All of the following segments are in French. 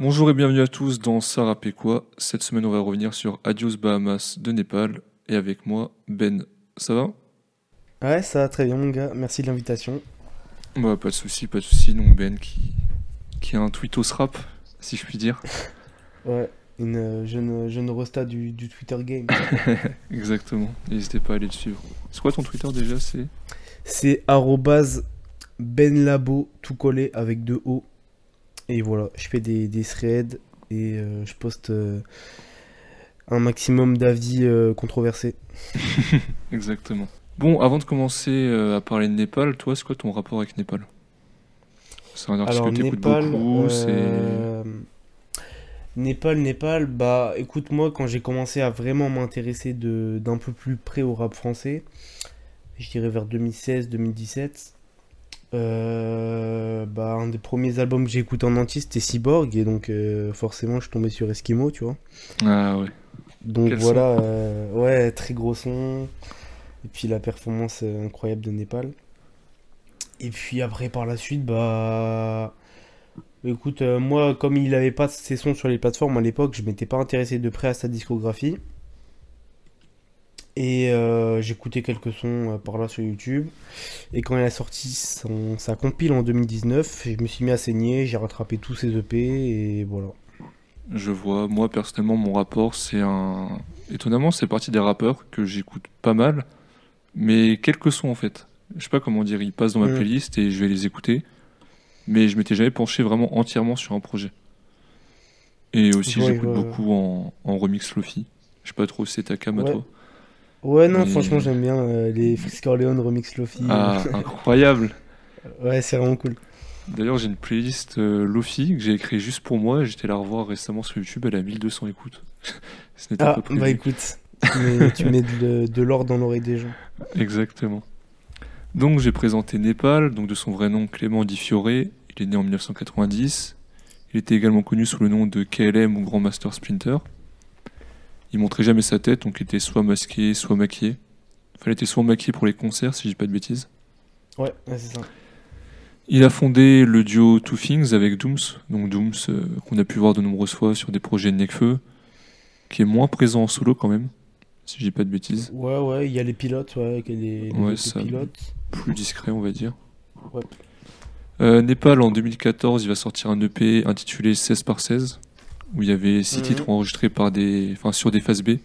Bonjour et bienvenue à tous dans Sarapekwa. Cette semaine, on va revenir sur Adios Bahamas de Népal et avec moi, Ben. Ça va? Ouais, ça va très bien, mon gars. Merci de l'invitation. Bah, pas de souci, pas de souci. Donc, Ben qui, qui a un tweetos rap, si je puis dire. Ouais, une euh, jeune, jeune rosta du, du Twitter game. Exactement. N'hésitez pas à aller le suivre. C'est quoi ton Twitter déjà? C'est? C'est benlabo, tout collé avec deux O. Et voilà, je fais des, des threads et euh, je poste euh, un maximum d'avis euh, controversés. Exactement. Bon, avant de commencer à parler de Népal, toi, c'est quoi ton rapport avec Népal? C'est un artiste Alors, que t'écoutes Népal, beaucoup, Népal, Népal, bah écoute, moi quand j'ai commencé à vraiment m'intéresser de d'un peu plus près au rap français, je dirais vers 2016-2017, euh, bah un des premiers albums que j'ai écouté en entier c'était Cyborg, et donc euh, forcément je suis tombé sur Eskimo, tu vois. Ah ouais. Donc Quel voilà, euh, ouais, très gros son. Et puis la performance euh, incroyable de Népal. Et puis après, par la suite, bah. Écoute, euh, moi, comme il avait pas ses sons sur les plateformes à l'époque, je m'étais pas intéressé de près à sa discographie. Et euh, j'écoutais quelques sons euh, par là sur YouTube. Et quand il a sorti son, sa compile en 2019, je me suis mis à saigner, j'ai rattrapé tous ses EP et voilà. Je vois, moi personnellement, mon rapport, c'est un. Étonnamment, c'est partie des rappeurs que j'écoute pas mal, mais quelques sons en fait. Je sais pas comment dire, ils passent dans ma Mm. playlist et je vais les écouter, mais je m'étais jamais penché vraiment entièrement sur un projet. Et aussi, Ouais, j'écoute ouais, ouais. beaucoup en, en remix Lofi. Je sais pas trop si c'est ta cam à toi. Ouais, non, Mais- franchement, j'aime bien euh, les Frisk Orleans Remix Lofi. Ah, incroyable! Ouais, c'est vraiment cool. D'ailleurs, j'ai une playlist euh, Lofi que j'ai écrite juste pour moi. J'étais la revoir récemment sur YouTube, elle a 1200 écoutes. Ce n'était Ah, pas prévu. bah écoute, tu mets, tu mets de, de l'or dans l'oreille des gens. Exactement. Donc j'ai présenté Népal, donc de son vrai nom Clément Di Fiore. Il est né en 1990. Il était également connu sous le nom de KLM ou Grand Master Splinter. Il montrait jamais sa tête, donc il était soit masqué, soit maquillé. Enfin, il était souvent maquillé pour les concerts, si je dis pas de bêtises. Ouais, ouais, c'est ça. Il a fondé le duo Two Things avec Dooms, donc Dooms euh, qu'on a pu voir de nombreuses fois sur des projets de Nekfeu, qui est moins présent en solo quand même, si je dis pas de bêtises. Ouais, ouais, il y a les pilotes, ouais, il y a les, les Ouais, ça- pilotes. plus discret, on va dire. Ouais. Euh, Népal, en 2014, il va sortir un EP intitulé 16 par 16, où il y avait 6 Mhm. titres enregistrés par des, enfin, sur des phases B.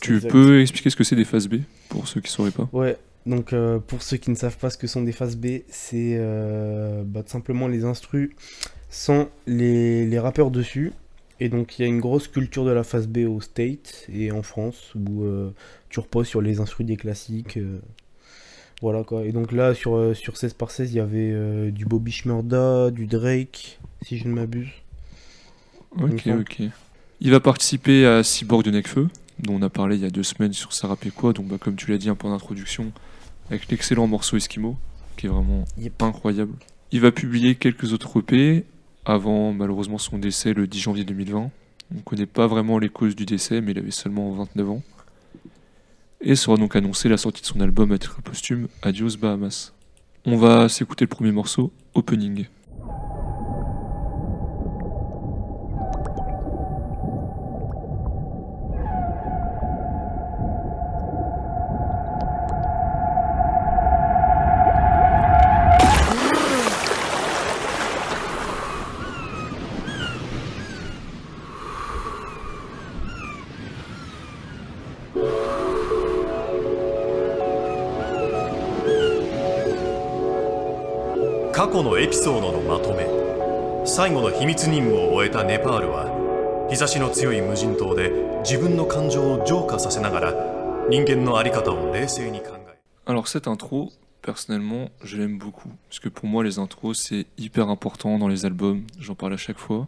Tu Exact. peux expliquer ce que c'est des phases B, pour ceux qui ne sauraient pas? Ouais, donc euh, pour ceux qui ne savent pas ce que sont des phases B, c'est euh, bah, simplement les instrus sans les, les rappeurs dessus. Et donc il y a une grosse culture de la phase B au State et en France où euh, tu reposes sur les instrus des classiques. euh, voilà quoi. Et donc là sur, sur 16 par 16, il y avait du Bobby Shmurda, du Drake, si je ne m'abuse. Ok, ok. Il va participer à Cyborg de Nekfeu, dont on a parlé il y a deux semaines sur Sarah quoi donc bah, comme tu l'as dit un peu en introduction, avec l'excellent morceau Eskimo, qui est vraiment Yep. incroyable. Il va publier quelques autres EP avant malheureusement son décès le 10 janvier 2020. On ne connaît pas vraiment les causes du décès, mais il avait seulement 29 ans. Et sera donc annoncé la sortie de son album à titre posthume Adios Bahamas. On va s'écouter le premier morceau, Opening. エピソードのまとめ最後の秘密任務を終えたネパールは日差しの強い無人島で自分の感情を浄化させながら人間の在り方を冷静に考え Alors cette intro, personnellement, je l'aime beaucoup. Parce que pour moi, les intros, c'est hyper important dans les albums. J'en parle à chaque fois.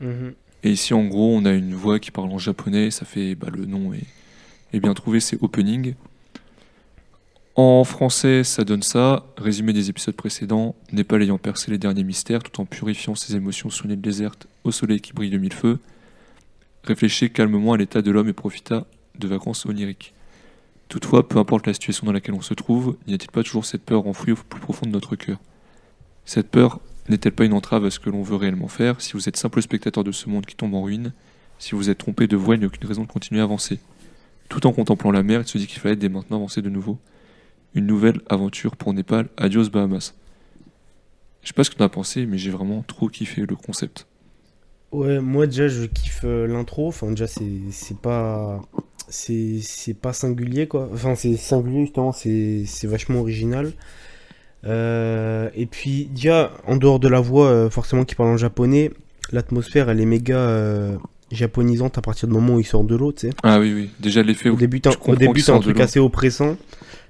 Mhm. Et ici, en gros, on a une voix qui parle en japonais. Ça fait bah, le nom est, est bien trouvé, c'est opening. En français, ça donne ça. Résumé des épisodes précédents. Népal ayant percé les derniers mystères tout en purifiant ses émotions sur une déserte au soleil qui brille de mille feux. Réfléchit calmement à l'état de l'homme et profita de vacances oniriques. Toutefois, peu importe la situation dans laquelle on se trouve, n'y a-t-il pas toujours cette peur enfouie au plus profond de notre cœur? Cette peur n'est-elle pas une entrave à ce que l'on veut réellement faire? Si vous êtes simple spectateur de ce monde qui tombe en ruine, si vous êtes trompé de voie, il n'y a aucune raison de continuer à avancer. Tout en contemplant la mer, il se dit qu'il fallait dès maintenant avancer de nouveau. Une nouvelle aventure pour Népal. Adios Bahamas. Je sais pas ce que tu as pensé, mais j'ai vraiment trop kiffé le concept. Ouais, moi déjà je kiffe euh, l'intro. Enfin, déjà c'est c'est pas c'est c'est pas singulier quoi. Enfin, c'est singulier justement, c'est c'est vachement original. Euh, et puis déjà en dehors de la voix euh, forcément qui parle en japonais, l'atmosphère elle est méga euh, japonisante à partir du moment où il sort de l'eau, tu sais. Ah oui, oui. Déjà l'effet Au début, t'as- au début, c'est un truc assez oppressant,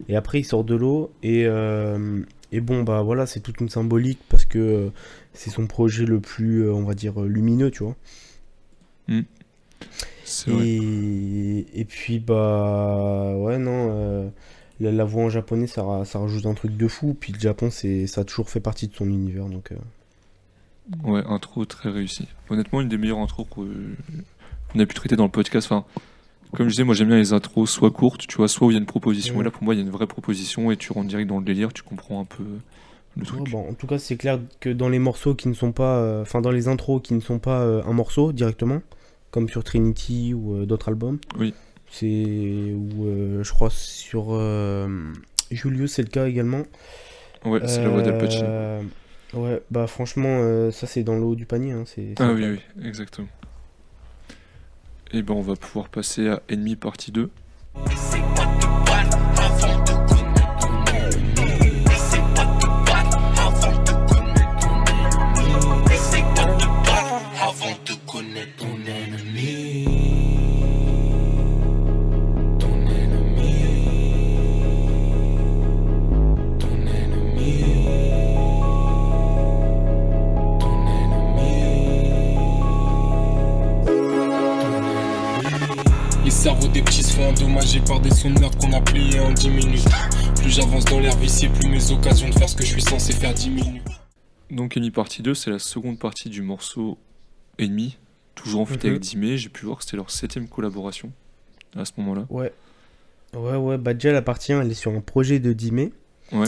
et après, il sort de l'eau, et, euh, et bon, bah voilà, c'est toute une symbolique parce que euh, c'est son projet le plus, euh, on va dire, lumineux, tu vois. Vrai. Et, et puis, bah ouais, non, la, la voix en japonais, ça, ça rajoute un truc de fou, puis le Japon, c'est, ça a toujours fait partie de son univers, donc. euh, Ouais, intro très réussi. Honnêtement, une des meilleures intros qu'on a pu traiter dans le podcast. Enfin, comme je disais, moi j'aime bien les intros soit courtes, tu vois, soit où il y a une proposition. Ouais. Et là, pour moi, il y a une vraie proposition et tu rentres direct dans le délire, tu comprends un peu le truc. Bon, en tout cas, c'est clair que dans les morceaux qui ne sont pas. euh, Enfin, dans les intros qui ne sont pas euh, un morceau directement, comme sur Trinity ou euh, d'autres albums. Oui. C'est. Ou je crois sur. Julius, c'est le cas également. Ouais, c'est la voix d'Al Pacino. Ouais, bah franchement, euh, ça c'est dans le haut du panier. Hein, c'est, Ah oui, oui, exactement. Et ben, on va pouvoir passer à Ennemi partie 2. Par des sons de merde qu'on a pliés en 10 minutes. Plus j'avance dans l'air vicié, plus mes occasions de faire ce que je suis censé faire diminuent. Donc, Ennemi partie 2, c'est la seconde partie du morceau Ennemi, toujours en feat Mhm. avec Dimé. J'ai pu voir que c'était leur septième collaboration à ce moment-là. Ouais. Ouais, ouais, bah déjà la partie 1, elle est sur un projet de Dimé. Ouais.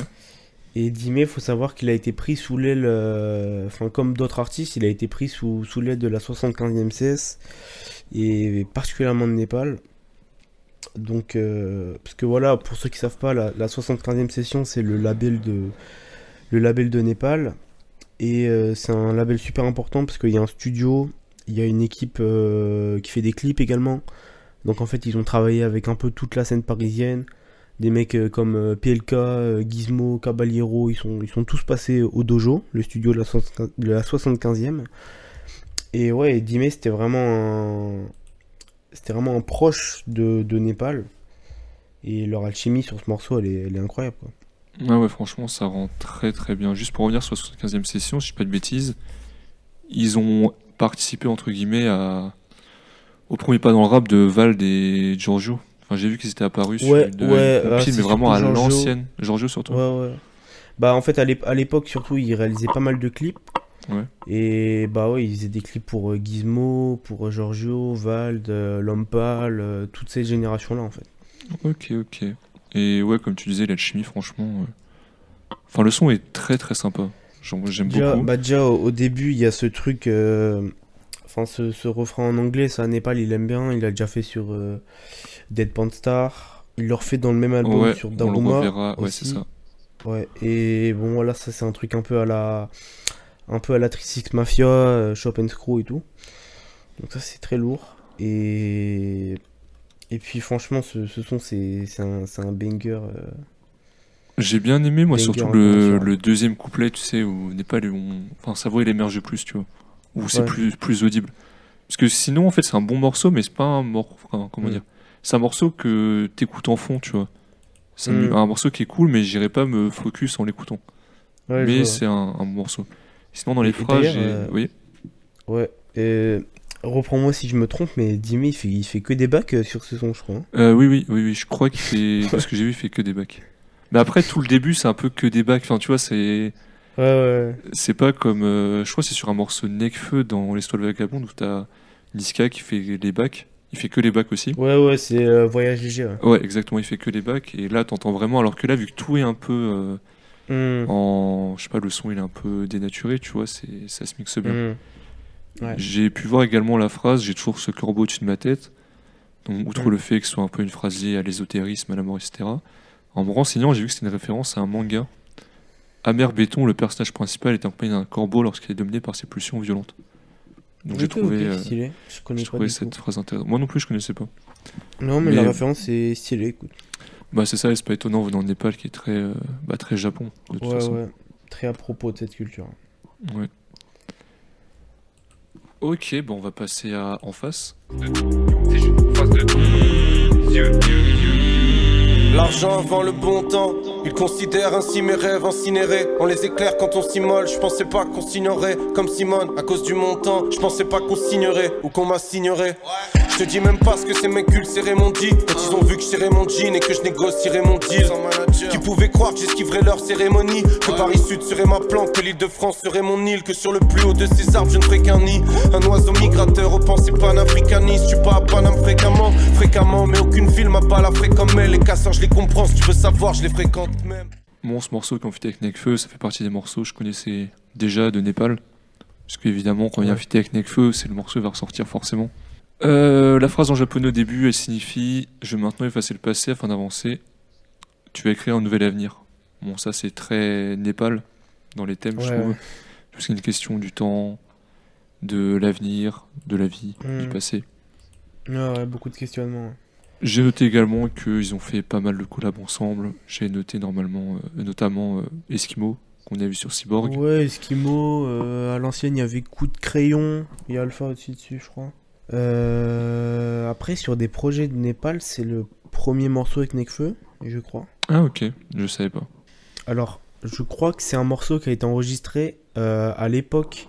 Et Dimé, faut savoir qu'il a été pris sous l'aile, euh, enfin comme d'autres artistes, il a été pris sous, sous l'aile de la 75e CS et particulièrement de Népal. Donc, euh, parce que voilà, pour ceux qui savent pas, la, la 75e session, c'est le label de le label de Népal et euh, c'est un label super important parce qu'il y a un studio, il y a une équipe euh, qui fait des clips également. Donc en fait, ils ont travaillé avec un peu toute la scène parisienne des mecs comme PLK, Gizmo, Caballero, ils sont, ils sont tous passés au dojo, le studio de la, 75 de la 75e. Et ouais, Dime, c'était vraiment un... C'était vraiment un proche de, de Népal. Et leur alchimie sur ce morceau, elle est, elle est incroyable. Quoi. Ah ouais, franchement, ça rend très très bien. Juste pour revenir sur la 75e session, si je dis pas de bêtises, ils ont participé, entre guillemets, à... au premier pas dans le rap de Vald et Giorgio. Enfin, j'ai vu qu'ils étaient apparus Ouais, sur une, ouais, une ah, mais vraiment à l'ancienne. Giorgio surtout. Ouais, ouais. Bah en fait, à l'époque, surtout, ils réalisaient pas mal de clips. Ouais. Et bah ouais, ils faisaient des clips pour euh, Gizmo, pour euh, Giorgio, Vald, euh, Lompal, toutes ces générations-là en fait. Ok, ok. Et ouais, comme tu disais, l'alchimie, franchement. euh, Enfin, le son est très très sympa. J'aime beaucoup. bah déjà au, début, il y a ce truc, euh, enfin ce, ce refrain en anglais, ça Népal il aime bien, il a déjà fait sur euh, Dead Pan Star, il le refait dans le même album ouais, sur on le Daruma. reverra. Ouais, c'est ça. Ouais, et bon voilà, ça c'est un truc un peu à la, un peu à la Trisix Mafia, euh, Shop and Screw et tout. Donc ça c'est très lourd. Et et puis franchement, ce, ce son c'est un, un banger. euh, J'ai bien aimé, moi, Banger surtout le, deuxième couplet, tu sais, où Népal, on... enfin, sa voix, il émerge plus, tu vois. Où c'est Ouais. plus, plus audible. Parce que sinon, en fait, c'est un bon morceau, mais c'est pas un morceau. comment Mm. dire C'est un morceau que t'écoutes en fond, tu vois. C'est Mm. un morceau qui est cool, mais j'irai pas me focus en l'écoutant. ouais, mais c'est un, un bon morceau. Sinon, dans les phrases, euh, Oui. Ouais. Et reprends-moi si je me trompe, mais Dime il fait, il fait que des bacs euh, sur ce son, je crois. hein. Euh, oui, oui, oui, oui, je crois qu'il fait. Parce que j'ai vu, il fait que des bacs. Mais après, tout le début, c'est un peu que des bacs. Enfin, tu vois, c'est. Ouais, ouais. C'est pas comme. euh, je crois que c'est sur un morceau de Necfeu dans l'Histoire de Vagabond où t'as Niska qui fait les bacs. Il fait que les bacs aussi. Ouais, ouais, c'est euh, Voyage léger. ouais. Ouais, exactement, il fait que les bacs. Et là, t'entends vraiment. Alors que là, vu que tout est un peu. Hmm, En, je sais pas, le son il est un peu dénaturé, tu vois, c'est, ça se mixe bien. Ouais. J'ai pu voir également la phrase J'ai toujours ce corbeau au-dessus de ma tête. Donc, outre Mm. le fait que ce soit un peu une phrase liée à l'ésotérisme, à la mort, etc. En me renseignant, j'ai vu que c'était une référence à un manga. Amer Béton, le personnage principal, est accompagné d'un corbeau lorsqu'il est dominé par ses pulsions violentes. Donc j'ai trouvé, euh, stylé. Je connais j'ai pas trouvé cette tout. phrase intéressante. Moi non plus, je connaissais pas. Non, mais, mais- la référence est stylée, écoute. Bah c'est ça, et c'est pas étonnant venant de Népal qui est très, euh, bah, très Japon de toute Ouais, façon. ouais. Très à propos de cette culture. Ouais. Ok, bon on va passer à en face. L'argent avant le bon temps, ils considèrent ainsi mes rêves incinérés. On les éclaire quand on s'immole, je pensais pas qu'on signerait comme Simone à cause du montant. Je pensais pas qu'on signerait ou qu'on m'assignerait. Je te dis même pas ce que ces mecs ulcérés m'ont dit. Quand ils ont vu que j'irais mon jean et que je négocierais mon deal. Qui pouvaient croire que j'esquiverais leur cérémonie. Que Paris Sud serait ma planque, que l'île de France serait mon île. Que sur le plus haut de ces arbres je ne ferais qu'un nid. Un oiseau migrateur aux pensées panafricanistes. Je suis pas à Paname fréquemment, fréquemment, mais aucune ville m'a pas la comme elle. Les casseurs, je les comprends, si tu veux savoir, je les fréquente même. Bon, ce morceau qu'on fit avec Nekfeu, ça fait partie des morceaux que je connaissais déjà de Népal. Parce qu'évidemment, quand il y a un Ouais. feat avec Nekfeu, c'est le morceau qui va ressortir forcément. Euh, la phrase en japonais au début, elle signifie Je vais maintenant effacer le passé afin d'avancer. Tu vas écrire un nouvel avenir. Bon, ça c'est très Népal dans les thèmes, je Ouais. trouve. Parce qu'il y a une question du temps, de l'avenir, de la vie, du Mm. passé. Ouais, ouais, beaucoup de questionnements. J'ai noté également qu'ils ont fait pas mal de collabs ensemble. J'ai noté normalement, euh, notamment euh, Eskimo, qu'on a vu sur Cyborg. Ouais, Eskimo, euh, à l'ancienne, il y avait Coup de Crayon, il y a Alpha aussi dessus, je crois. Après, sur des projets de Népal, c'est le premier morceau avec Nekfeu, je crois. Ah ok, je savais pas. Alors, je crois que c'est un morceau qui a été enregistré à l'époque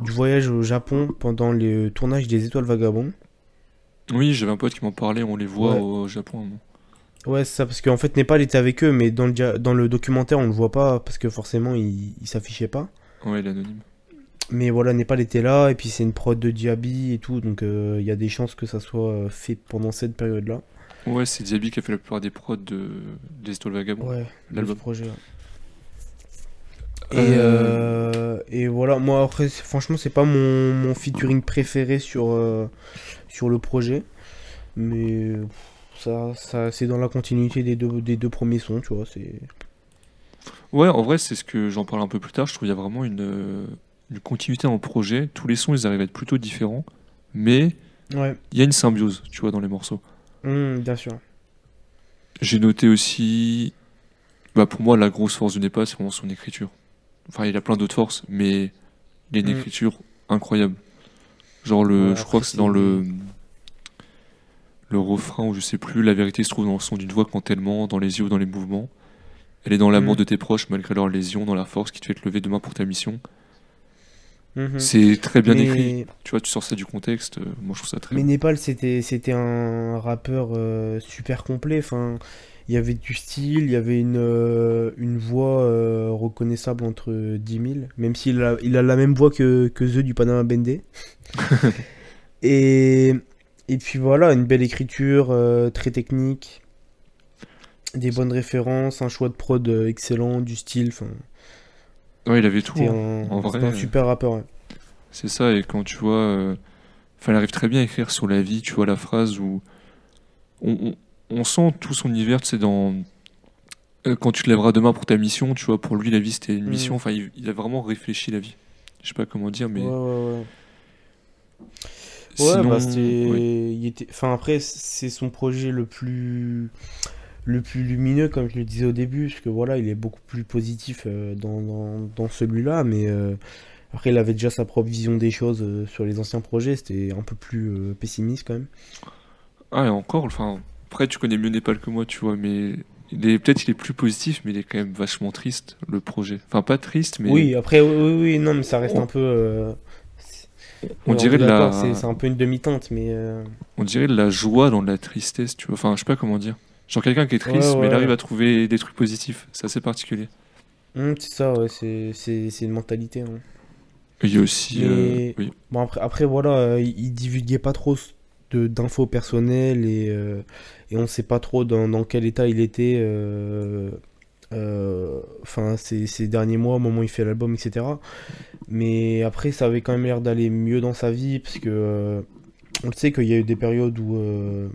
du voyage au Japon pendant le tournage des Étoiles Vagabonds. Oui, j'avais un pote qui m'en parlait, on les voit Ouais. au Japon. Ouais, c'est ça, parce qu'en fait, Népal était avec eux, mais dans le, dia- dans le documentaire, on le voit pas, parce que forcément, il, il s'affichait pas. Ouais, l'anonyme. Mais voilà, Népal était là, et puis c'est une prod de Diaby et tout, donc euh, il y a des chances que ça soit euh, fait pendant cette période-là. Ouais, c'est Diaby qui a fait la plupart des prods de... des Étoiles Vagabonds. Ouais, l'album. projet. Et, Euh, euh, et voilà, moi après, franchement, c'est pas mon, mon featuring préféré sur, euh, sur le projet. Mais ça, ça c'est dans la continuité des deux, des deux premiers sons, tu vois. C'est... Ouais, en vrai, c'est ce que j'en parle un peu plus tard. Je trouve qu'il y a vraiment une, une continuité dans le projet. Tous les sons, ils arrivent à être plutôt différents. Mais Ouais, il y a une symbiose, tu vois, dans les morceaux. Hum, bien sûr. J'ai noté aussi, bah pour moi, la grosse force du Népal, c'est vraiment son écriture. Enfin, il a plein d'autres forces, mais il a une Mm. écriture incroyable. Genre, le, Ouais, je crois que c'est dans le, le refrain, ou je sais plus, la vérité se trouve dans le son d'une voix quand elle ment, dans les yeux ou dans les mouvements. Elle est dans l'amour Mm. de tes proches, malgré leurs lésions, dans la force qui te fait te lever demain pour ta mission. Mhm. C'est très bien mais, écrit. Tu vois, tu sors ça du contexte, euh, moi je trouve ça très Mais bien. Népal, c'était, c'était un rappeur euh, super complet. Enfin, il y avait du style, il y avait une, euh, une voix euh, reconnaissable entre 10 000, même s'il a, il a la même voix que, que The du Panama Bendé. et, et puis voilà, une belle écriture, très technique, des bonnes références, un choix de prod excellent, du style. Enfin, Ouais, il avait tout. hein. un, En vrai, c'était un super rappeur. ouais. C'est ça, et quand tu vois. euh, Enfin, il arrive très bien à écrire sur la vie, tu vois la phrase où. On, on- on sent tout son univers, c'est dans. euh, Quand tu te lèveras demain pour ta mission, tu vois, pour lui, la vie c'était une Mm. mission. Enfin, il, il a vraiment réfléchi la vie. Je sais pas comment dire, mais. Ouais, ouais, ouais. Ouais, sinon, bah c'était. ouais. il était... Enfin, après, c'est son projet le plus. Le plus lumineux, comme je le disais au début, parce que voilà, il est beaucoup plus positif euh, dans, dans, dans celui-là, mais euh, après, il avait déjà sa propre vision des choses euh, sur les anciens projets, c'était un peu plus pessimiste quand même. Ah, et encore, enfin. Après, tu connais mieux Népal que moi, tu vois, mais. il est- Peut-être il est plus positif, mais il est quand même vachement triste, le projet. Enfin, pas triste, mais. Oui, après, oui, oui, non, mais ça reste On- un peu. euh, on dirait de la. C'est c'est un peu une demi-teinte, mais. euh, On dirait de la joie dans de la tristesse, tu vois. Enfin, je sais pas comment dire. Genre quelqu'un qui est triste, Ouais, mais il arrive à trouver des trucs positifs. C'est assez particulier. hum, c'est ça, ouais, c'est une mentalité. hein. Il y a aussi. euh, oui. Bon, après, après voilà, euh, il il divulguait pas trop de- d'infos personnelles et, euh, et on sait pas trop dans, dans quel état il était euh, enfin ces, ces derniers mois, au moment où il fait l'album, etc. Mais après, ça avait quand même l'air d'aller mieux dans sa vie, parce que euh, on le sait qu'il y a eu des périodes où. euh,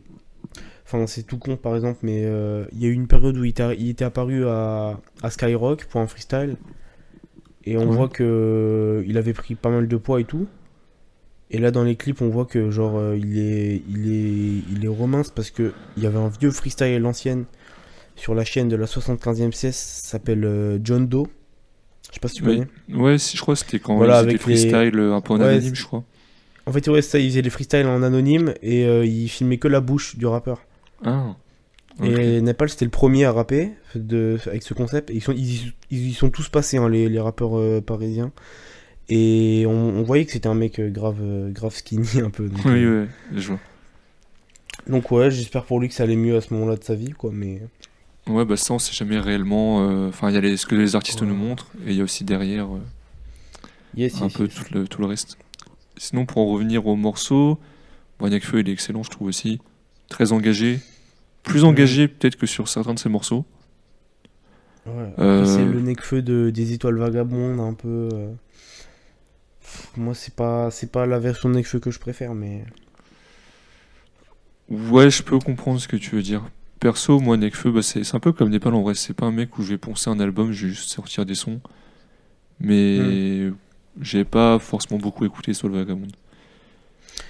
Enfin, c'est tout con par exemple, mais euh, il y a eu une période où il était, il était apparu à, à Skyrock pour un freestyle. Et on Ouais. voit que euh, il avait pris pas mal de poids et tout. Et là dans les clips on voit que genre euh, il est il est il est remince parce que il y avait un vieux freestyle à l'ancienne sur la chaîne de la 75e CS s'appelle euh, John Doe. Je sais pas si tu connais. Ouais, si, je crois que c'était quand Voilà, avec les- freestyle euh, un peu en Ouais, anonyme, je crois. En fait ouais ça il faisait les freestyles en anonyme et euh, il filmait que la bouche du rappeur. Ah. Et Nepal c'était le premier à rapper de, avec ce concept. Et ils, sont, ils, ils y sont tous passés, hein, les, les rappeurs euh, parisiens. Et on, on voyait que c'était un mec euh, grave, euh, grave skinny un peu. Donc, Oui, ouais, je vois. donc ouais, j'espère pour lui que ça allait mieux à ce moment-là de sa vie, quoi. Mais Ouais, bah ça, on sait jamais réellement. euh, Enfin, il y a les- ce que les artistes Ouais. nous montrent, et il y a aussi derrière euh, yes, un yes, peu yes. tout le, tout le reste. Sinon, pour en revenir au morceau, bon, Feu, il est excellent, je trouve aussi. Très engagé. Plus engagé, peut-être, que sur certains de ses morceaux. Ouais. Euh, C'est le Necfeu de, des étoiles vagabondes, un peu. euh, pff, Moi, c'est pas, c'est pas la version de Necfeu que je préfère, mais. Ouais, je peux comprendre ce que tu veux dire. Perso, moi, Nekfeu, bah, c'est c'est un peu comme Népal en vrai. C'est pas un mec où je vais poncer un album, je vais juste sortir des sons. Mais Hmm. j'ai pas forcément beaucoup écouté Soul Vagabond.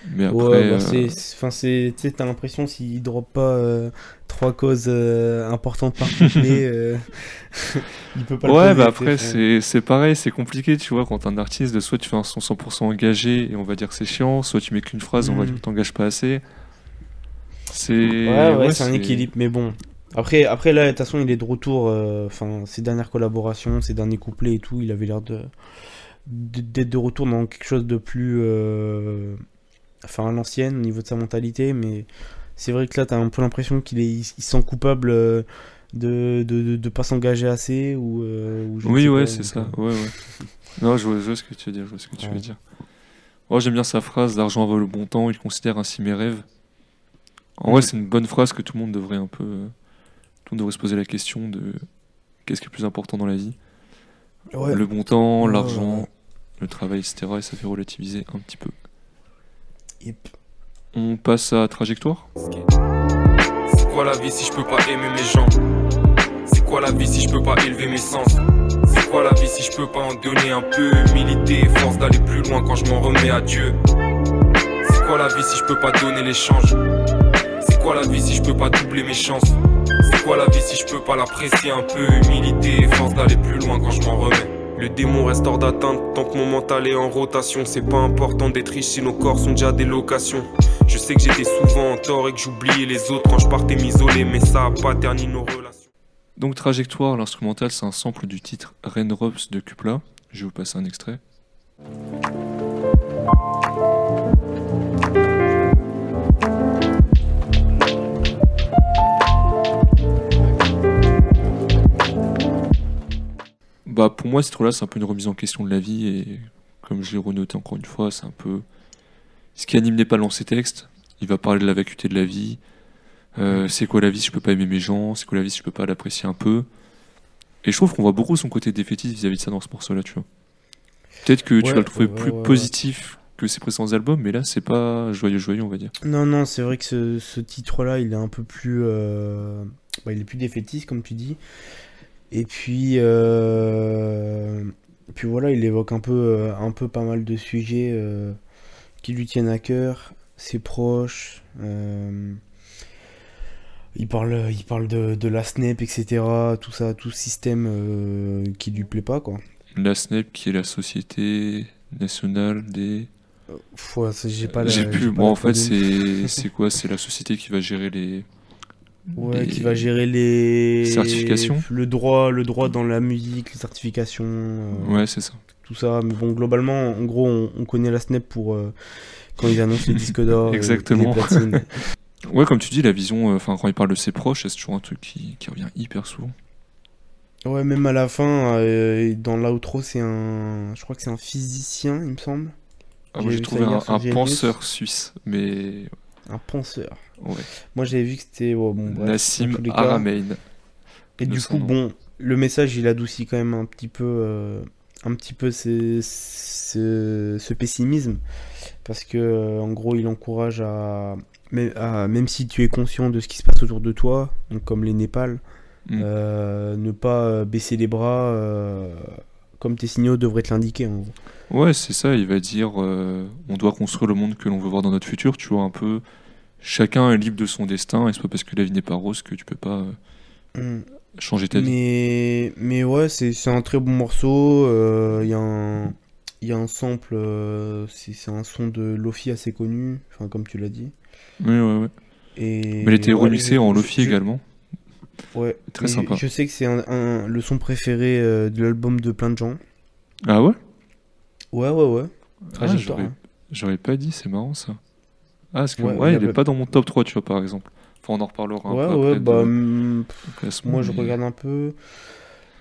Mais après, ouais, bah, euh, c'est, c'est- enfin, c'est, tu sais, t'as l'impression s'il drop pas euh, trois causes euh, importantes par couplet, euh, il peut pas le Ouais, poser, bah après, c'est c'est pareil, c'est compliqué, tu vois, quand t'es un artiste, soit tu fais un son 100% engagé et on va dire que c'est chiant, soit tu mets qu'une phrase on va dire que t'engages pas assez. C'est. Ouais, ouais, c'est un équilibre, mais bon. Après, après là, de toute façon, il est de retour. Enfin, ses dernières collaborations, ses derniers couplets et tout, il avait l'air de d'être de retour dans quelque chose de plus, enfin, à l'ancienne au niveau de sa mentalité. Mais c'est vrai que là, t'as un peu l'impression qu'il est, il, se sent coupable euh, de de, de, de pas s'engager assez ou. euh, ou Oui, ouais, c'est ça. Ouais, ouais. Non, je vois, je vois ce que tu veux dire, je vois ce que tu veux dire. Moi, j'aime bien sa phrase L'argent va le bon temps, il considère ainsi mes rêves. En vrai, Mhm. c'est une bonne phrase que tout le monde devrait un peu. Tout le monde devrait se poser la question de qu'est-ce qui est le plus important dans la vie. Le bon temps, l'argent, le travail, etc. Et ça fait relativiser un petit peu. Yep. On passe à trajectoire. C'est quoi la vie si je peux pas aimer mes gens? C'est quoi la vie si je peux pas élever mes sens? C'est quoi la vie si je peux pas en donner un peu? Humilité et force d'aller plus loin quand je m'en remets à Dieu. C'est quoi la vie si je peux pas donner l'échange? C'est quoi la vie si je peux pas doubler mes chances? C'est quoi la vie si je peux pas l'apprécier un peu? Humilité et force d'aller plus loin quand je m'en remets le démon reste hors d'atteinte tant que mon mental est en rotation. C'est pas important d'être riche si nos corps sont déjà des locations. Je sais que j'étais souvent en tort et que j'oubliais les autres quand je partais m'isoler, mais ça a pas terni nos relations. Donc trajectoire, l'instrumental, c'est un sample du titre Raindrops de Cupla. Je vais vous passer un extrait. Bah pour moi, ce là c'est un peu une remise en question de la vie et comme je l'ai renoté encore une fois, c'est un peu ce qui anime Népal dans ses textes. Il va parler de la vacuité de la vie, euh, c'est quoi la vie si je peux pas aimer mes gens? C'est quoi la vie si je peux pas l'apprécier un peu? Et je trouve qu'on voit beaucoup son côté défaitiste vis-à-vis de ça dans ce morceau-là, tu vois. Peut-être que tu vas le trouver ouais, plus ouais. positif que ses précédents albums, mais là, c'est pas joyeux, joyeux, on va dire. Non, non, c'est vrai que ce, ce titre-là, il est un peu plus. euh, bah, il est plus défaitiste, comme tu dis. Et puis. euh, et puis voilà, il évoque un peu, euh, un peu pas mal de sujets euh, qui lui tiennent à cœur, ses proches. euh, il parle, il parle de, de la Snap, etc. Tout ça, tout système qui lui plaît pas, quoi. La SNEP, qui est la Société Nationale des... Ouais, j'ai pas la- J'ai plus... Bon, en fait, c'est quoi? C'est la société qui va gérer les... Ouais, les- qui va gérer les Certifications. le droit, le droit dans la musique, les certifications, euh, Ouais, c'est ça. tout ça. Mais bon, globalement, en gros, on, on connaît la Snap pour euh, quand ils annoncent les disques d'or, Exactement. et les platines. Ouais, comme tu dis, la vision, euh, enfin, quand il parle de ses proches, c'est toujours un truc qui, qui revient hyper souvent. ouais, même à la fin, dans l'outro, c'est un, je crois que c'est un physicien, il me semble, Ah, J'ai trouvé un, penseur suisse, mais... un penseur. Ouais. Moi, j'avais vu que c'était oh, bon, bref, Nassim. Haramein. Et du coup, nom. bon, le message, il adoucit quand même un petit peu, euh, un petit peu ce, ce- ce pessimisme. Parce que, euh, en gros, il encourage à, Même si tu es conscient de ce qui se passe autour de toi, donc comme les Népal, Mm. euh, ne pas baisser les bras euh, comme tes signaux devraient te l'indiquer. en gros. Ouais, c'est ça, il va dire euh, on doit construire le monde que l'on veut voir dans notre futur, tu vois, un peu. Chacun est libre de son destin, et c'est pas parce que la vie n'est pas rose que tu peux pas euh, Mm. changer ta vie. Mais, mais ouais, c'est c'est un très bon morceau. euh, Il y a un. Il y a un sample, euh, c'est c'est un son de Lofi assez connu, enfin comme tu l'as dit. Ouais, ouais, ouais. Et Mais il était remixé en Lofi également. Ouais, Très sympa. Je sais que c'est un, un- le son préféré euh, de l'album de plein de gens. Ah ouais? Ouais, ouais, ouais. Ah, j'aurais- hein. J'aurais pas dit, c'est marrant ça. Ah, que Ouais, ouais, il il est pas dans mon top 3, tu vois, par exemple. Enfin, on en reparlera un Ouais, peu ouais, après bah, de- classement, moi je mais- regarde un peu.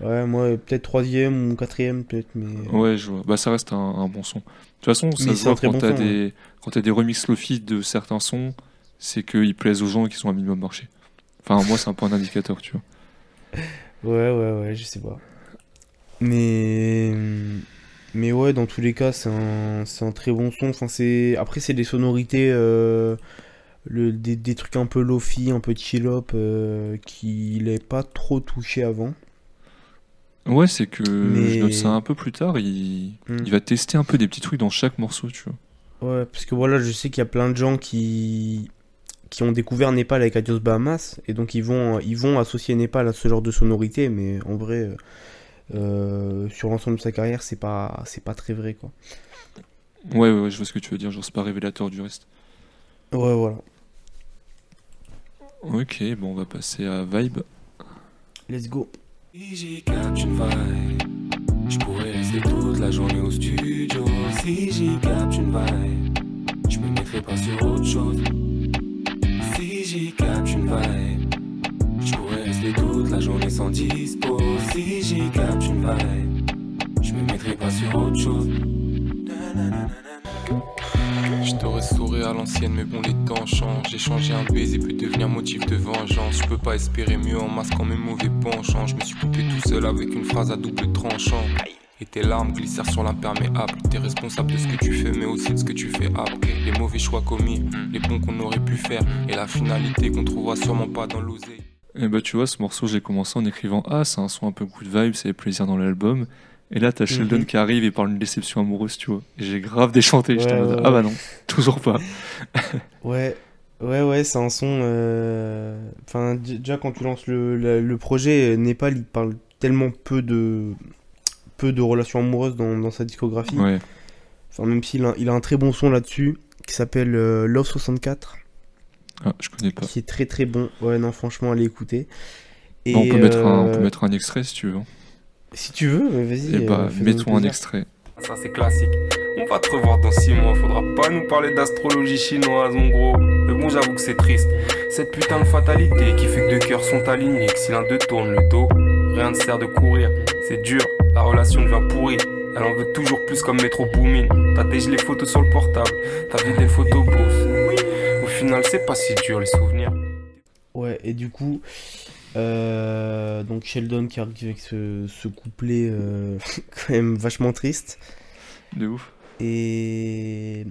Ouais, moi peut-être troisième ou quatrième, peut-être, mais. Ouais, je vois. Bah, ça reste un, un bon son. De toute façon, ça se voit quand bon t'as des, t'as des remixes Lofi de certains sons, c'est qu'ils plaisent aux gens et qu'ils sont un minimum marché. Enfin, moi, c'est un peu un indicateur, tu vois. Ouais, ouais, ouais, je sais pas. Mais. Mais ouais, dans tous les cas, c'est un, un très bon son. Enfin. Après, c'est des sonorités, euh, le, des, des trucs un peu lofi, un peu chill-up, euh, qu'il est pas trop touché avant. Ouais, c'est que Mais- je note ça un peu plus tard. Il, Hmm. il va tester un peu des petits trucs dans chaque morceau, tu vois. Ouais, parce que voilà, je sais qu'il y a plein de gens qui, qui ont découvert Népal avec Adios Bahamas, et donc ils vont, ils vont associer Népal à ce genre de sonorité, mais en vrai, euh, euh, sur l'ensemble de sa carrière, c'est pas, c'est pas très vrai, quoi. Ouais, ouais, ouais, je vois ce que tu veux dire. Genre, c'est pas révélateur du reste. Ouais, voilà. Ok, bon, on va passer à Vibe. Let's go. Si j'y capte une vibe, je pourrais rester toute la journée au studio. Si j'y capte une vibe, je me mettrai pas sur autre chose. J'y capte une vibe, je pourrais rester toute la journée sans dispo. Si j'y capte une vibe, je me mettrai pas sur autre chose. Je t'aurais souri à l'ancienne, mais bon, les temps changent. Échanger un baiser peut devenir motif de vengeance. Je peux pas espérer mieux en masquant mes mauvais penchants. Je me suis coupé tout seul avec une phrase à double tranchant. Et tes larmes glissèrent sur l'imperméable. T'es responsable de ce que tu fais, mais aussi de ce que tu fais après. Les mauvais choix commis, les bons qu'on aurait pu faire. Et la finalité qu'on trouvera sûrement pas dans l'oseille. Et bah, tu vois, ce morceau, j'ai commencé en écrivant Ah, c'est un son un peu good vibe, c'est plaisir dans l'album. Et là, t'as Sheldon Mhm. qui arrive et parle d'une déception amoureuse, tu vois. Et j'ai grave déchanté. Ouais, ouais, Ah, bah non, toujours pas. Ouais, ouais, ouais, c'est un son. euh, Enfin, déjà quand tu lances le, la- le projet, euh, Népal, il parle tellement peu de peu de relations amoureuses dans, dans sa discographie. Ouais. Enfin, même s'il a, il a un très bon son là-dessus qui s'appelle euh, Love 64, Ah, je connais pas. qui est très très bon. Ouais, non, franchement, allez écouter. Et on, peut mettre un, on peut euh, mettre un extrait si tu veux. Si tu veux, vas-y. Et bah, euh, mets-toi un extrait. Ça c'est classique. On va te revoir dans 6 mois. Faudra pas nous parler d'astrologie chinoise, mon gros. Mais bon, j'avoue que c'est triste. Cette putain de fatalité qui fait que deux cœurs sont alignés. Que si l'un d'eux tourne le dos, rien ne sert de courir. C'est dur, la relation devient pourrie. Elle en veut toujours plus comme Metro Boomin. T'as déjà les photos sur le portable. T'as vu des photos beaux. Au final, c'est pas si dur les souvenirs. Ouais, et du coup, euh, donc Sheldon qui arrive avec ce, ce couplet euh, quand même vachement triste. De ouf. Et,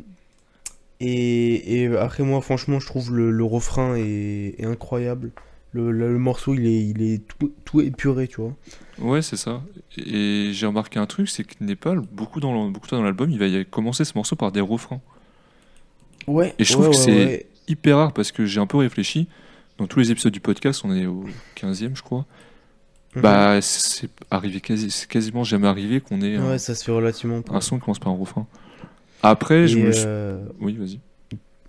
et, et après moi, franchement, je trouve le, le refrain est, est incroyable. Le, le- le morceau, il est, il est tout, tout épuré, tu vois. Ouais, c'est ça. Et j'ai remarqué un truc, c'est que Népal, beaucoup dans le- beaucoup dans l'album, il va y commencer ce morceau par des refrains. Ouais, Et je trouve ouais, que ouais, c'est- ouais. Hyper rare parce que j'ai un peu réfléchi. Dans tous les épisodes du podcast, on est au 15e, je crois. Mhm. Bah, c'est arrivé quasi, c'est quasiment jamais arrivé qu'on ait un- Ouais, ça se fait relativement peu. un, son qui commence par un refrain. Après, je me suis... euh, Oui, vas-y.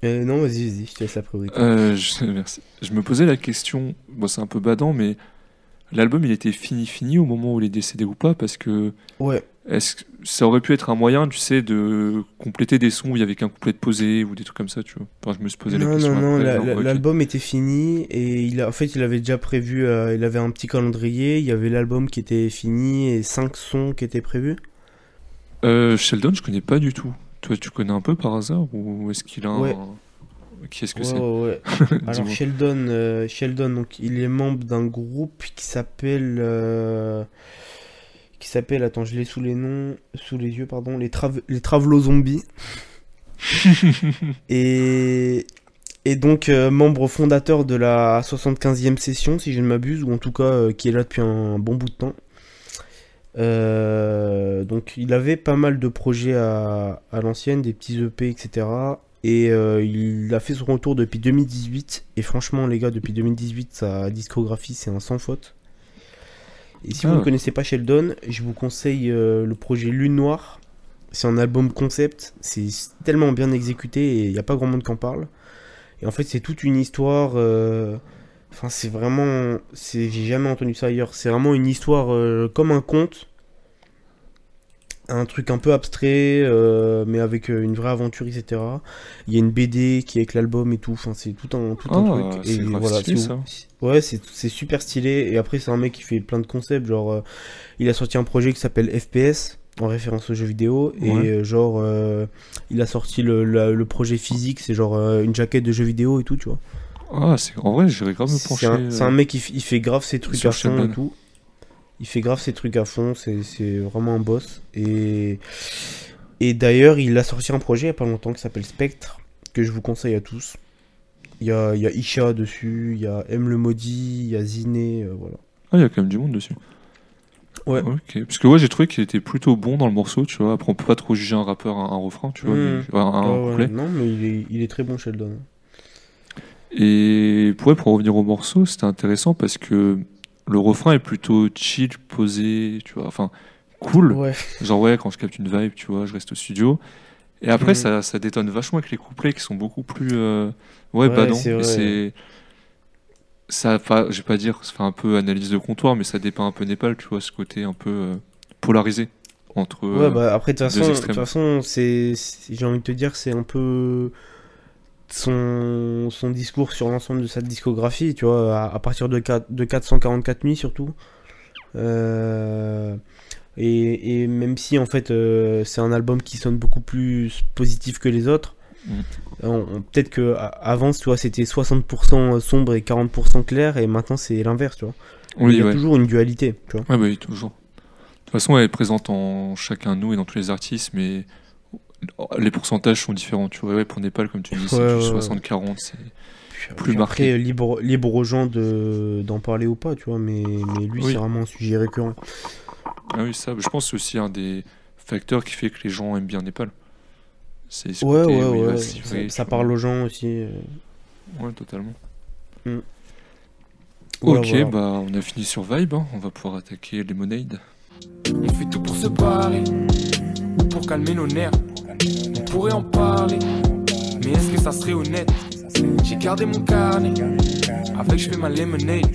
Euh, non, vas-y, vas-y, je te laisse la priorité. Euh, je... Merci. Je me posais la question, bon, c'est un peu badant, mais l'album, il était fini, fini au moment où il est décédé ou pas Parce que Ouais, est-ce que ça aurait pu être un moyen, tu sais, de compléter des sons où il y avait qu'un couplet de posé ou des trucs comme ça, tu vois? Enfin, je me suis posé la non, question non, non, la- la- ok. l'album était fini et il a, en fait, il avait déjà prévu, euh, il avait un petit calendrier, il y avait l'album qui était fini et cinq sons qui étaient prévus? Euh, Sheldon, je connais pas du tout. Toi, tu connais un peu par hasard ou est-ce qu'il a Ouais. un... Qui est-ce que Ouais, c'est ouais. Alors. Sheldon, euh, Sheldon, donc il est membre d'un groupe qui s'appelle, euh, qui s'appelle, attends, je l'ai sous les noms, sous les yeux, pardon, les Trav les Travelo Zombies. et et donc euh, membre fondateur de la 75e session, si je ne m'abuse, ou en tout cas qui est là depuis un bon bout de temps. Euh, donc il avait pas mal de projets à, à l'ancienne, des petits EP, etc. Et euh, il a fait son retour depuis 2018. Et franchement, les gars, depuis 2018, sa discographie, c'est un sans faute. Et si vous Ah. ne connaissez pas Sheldon, je vous conseille euh, le projet Lune Noire. C'est un album concept. C'est tellement bien exécuté et il n'y a pas grand monde qui en parle. Et en fait, c'est toute une histoire. Enfin, c'est vraiment. c'est- J'ai jamais entendu ça ailleurs. C'est vraiment une histoire euh, comme un conte. Un truc un peu abstrait, euh, mais avec euh, une vraie aventure, etc. Il y a une BD qui est avec l'album et tout. Enfin, c'est tout un, tout un Ah, truc. c'est Et voilà, stylé, ça. Ouais, c'est c'est super stylé. Et après, c'est un mec qui fait plein de concepts. Genre, euh, il a sorti un projet qui s'appelle FPS, en référence aux jeux vidéo. Et Ouais. genre, euh, il a sorti le, projet physique, c'est genre euh, une jaquette de jeux vidéo et tout, tu vois. Ah, c'est en vrai, j'irais grave me C'est pencher. un, c'est un euh, mec qui il fait grave ses trucs à fond et tout. Il fait grave ses trucs à fond, c'est vraiment un boss. Et, et d'ailleurs, il a sorti un projet il y a pas longtemps qui s'appelle Spectre, que je vous conseille à tous. Il y a, il y a Isha dessus, il y a M le Maudit, il y a Ziné, euh, voilà. Ah, il y a quand même du monde dessus. Ouais. Ok. Parce que ouais, j'ai trouvé qu'il était plutôt bon dans le morceau, tu vois. Après, on peut pas trop juger un rappeur un, un refrain, tu vois. Mais- un, un Ouais, ouais, couplet. non, mais il est, il est très bon, Sheldon. Et pour, ouais, pour revenir au morceau, c'était intéressant parce que le refrain est plutôt chill, posé, tu vois. Enfin, cool. Ouais. Genre, ouais, quand je capte une vibe, tu vois, je reste au studio. Et après, Mhm. ça, ça détonne vachement avec les couplets qui sont beaucoup plus. euh, ouais, Ouais, badants. c'est. Ça, pas, je vais pas dire, ça fait un peu analyse de comptoir, mais ça dépeint un peu Népal, tu vois, ce côté un peu euh, polarisé entre. Ouais, euh, bah après, de toute façon, j'ai envie de te dire, c'est un peu son, son discours sur l'ensemble de sa discographie, tu vois, à, à partir de, 4 de 444 nuits surtout. Euh, et, et même si en fait euh, c'est un album qui sonne beaucoup plus positif que les autres, Mm. peut-être que avant, tu vois, c'était 60% sombre et 40% clair, et maintenant c'est l'inverse, tu vois. Il y a ouais. toujours une dualité, tu vois. Ouais, bah oui, toujours. De toute façon, elle est présente en chacun de nous et dans tous les artistes, mais les pourcentages sont différents, tu vois. Ouais, pour Népal, comme tu dis, c'est Ouais, du ouais, ouais. 60-40, c'est... Plus Puis marqué. Après, libre, libre aux gens de, d'en parler ou pas, tu vois, mais, mais lui, Oui. c'est vraiment un sujet récurrent. Ah oui, ça, je pense que c'est aussi un des facteurs qui fait que les gens aiment bien Népal. C'est ce Ouais, côté ouais, ouais. livrer, Ça, parle aux gens aussi. euh. Ouais, totalement. Voilà, ok, voilà. bah on a fini sur Vibe, hein. on va pouvoir attaquer Lemonade. On fait tout pour se barrer, ou pour calmer nos nerfs. Pourrait en parler, mais est-ce que ça serait honnête? J'ai gardé mon carnet, avec je fais ma lemonade,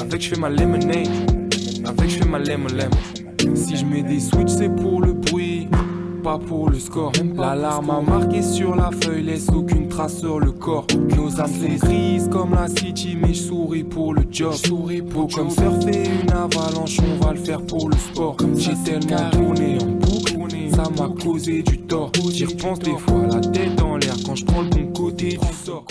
avec je fais ma lemonade, avec je fais ma lemon lemon. Si je mets des switches, c'est pour le bruit, pas pour le score. L'alarme a marqué sur la feuille, laisse aucune trace sur le corps. Nos âmes grises comme la city, mais je souris pour le job. Souris pour comme surfer une avalanche, on va le faire pour le sport. J'ai tellement tourné en ça m'a causé du tort. J'y repense des fois, la tête en l'air quand je prends le bon côté du sort.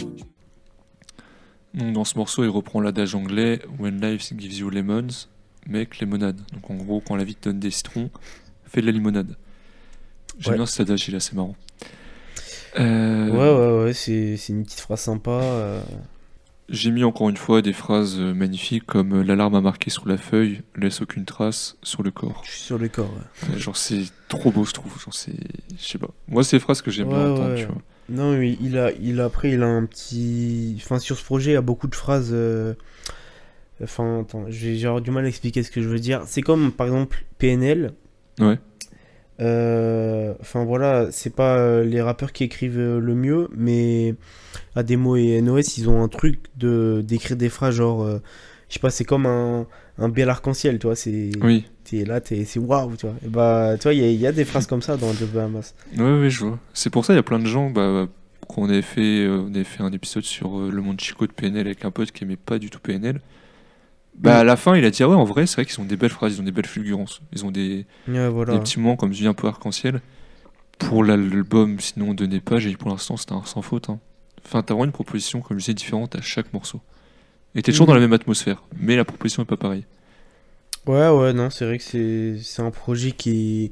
Donc dans ce morceau, il reprend l'adage anglais When life gives you lemons, make lemonade. Donc en gros, quand la vie te donne des citrons, fais de la limonade. J'aime Ouais. bien cet adage, il est assez marrant. Euh, Ouais, ouais, ouais, c'est, c'est une petite phrase sympa. euh. J'ai mis encore une fois des phrases magnifiques comme L'alarme a marqué sur la feuille, laisse aucune trace sur le corps. Je suis sur le corps. ouais. Genre c'est trop beau, je trouve. Genre c'est, je sais pas. Moi, c'est des phrases que j'aime bien Ouais, entendre, ouais. tu vois. Non, mais il a, il a après, il a un petit. Enfin, sur ce projet, il y a beaucoup de phrases. euh, Enfin, attends, j'ai du mal à expliquer ce que je veux dire. C'est comme, par exemple, PNL. Ouais. Euh, Enfin, voilà, c'est pas euh, les rappeurs qui écrivent euh, le mieux, mais Ademo et NOS, ils ont un truc de d'écrire des phrases genre. Je sais pas, c'est comme un, un bel arc-en-ciel, tu vois. C'est Oui. t'es là, t'es- c'est waouh, tu vois. Et bah, tu vois, il y, a- il y a des phrases comme ça dans Joe Bahamas. Ouais, ouais, je vois. C'est pour ça, il y a plein de gens, bah, qu'on avait fait, on avait fait un épisode sur le monde Chico de PNL avec un pote qui aimait pas du tout PNL. Bah, Mm. à la fin, il a dit, ah ouais, en vrai, c'est vrai qu'ils ont des belles phrases, ils ont des belles fulgurances. Ils ont des, Ouais, voilà. des petits moments, comme je dis, un peu arc-en-ciel. Pour l'album, sinon, de pas, j'ai dit pour l'instant, c'était un sans faute. hein. Enfin, t'as vraiment une proposition, comme je disais, différente à chaque morceau. Et t'es toujours dans la même atmosphère, mais la proposition est pas pareille. Ouais, ouais, non, c'est vrai que c'est c'est un projet qui.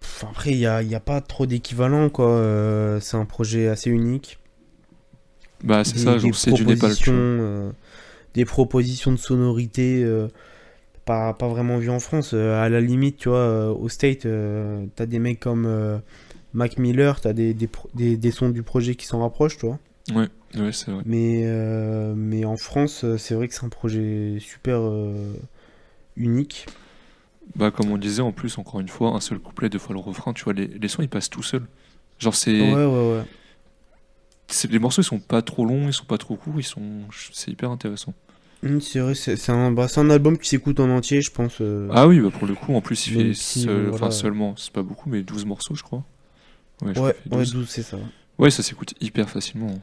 Pff, après, il n'y a, y a pas trop d'équivalent, quoi. Euh, c'est un projet assez unique. Bah, c'est ça, genre, c'est du Népal. euh, des propositions de sonorité euh, pas, pas vraiment vues en France. Euh, à la limite, tu vois, euh, au State, t'as des mecs comme Mac Miller, t'as des, des, des, des sons du projet qui s'en rapprochent, tu vois. Ouais, ouais, c'est vrai. Mais, mais en France, c'est vrai que c'est un projet super unique. Bah, comme on disait, en plus, encore une fois, un seul couplet, deux fois le refrain, tu vois, les, les sons ils passent tout seuls. Genre, c'est. Ouais, ouais, ouais. Les morceaux ils sont pas trop longs, ils sont pas trop courts, ils sont. C'est hyper intéressant. Hum, c'est vrai, c'est c'est un, bah, c'est un album qui s'écoute en entier, je pense. euh. Ah oui, bah pour le coup, en plus, il fait si, seul- euh, voilà. seulement, c'est pas beaucoup, mais 12 morceaux, je crois. Ouais, je ouais, crois qu'il fait ouais, 12. 12, c'est ça. Ouais, ça s'écoute hyper facilement.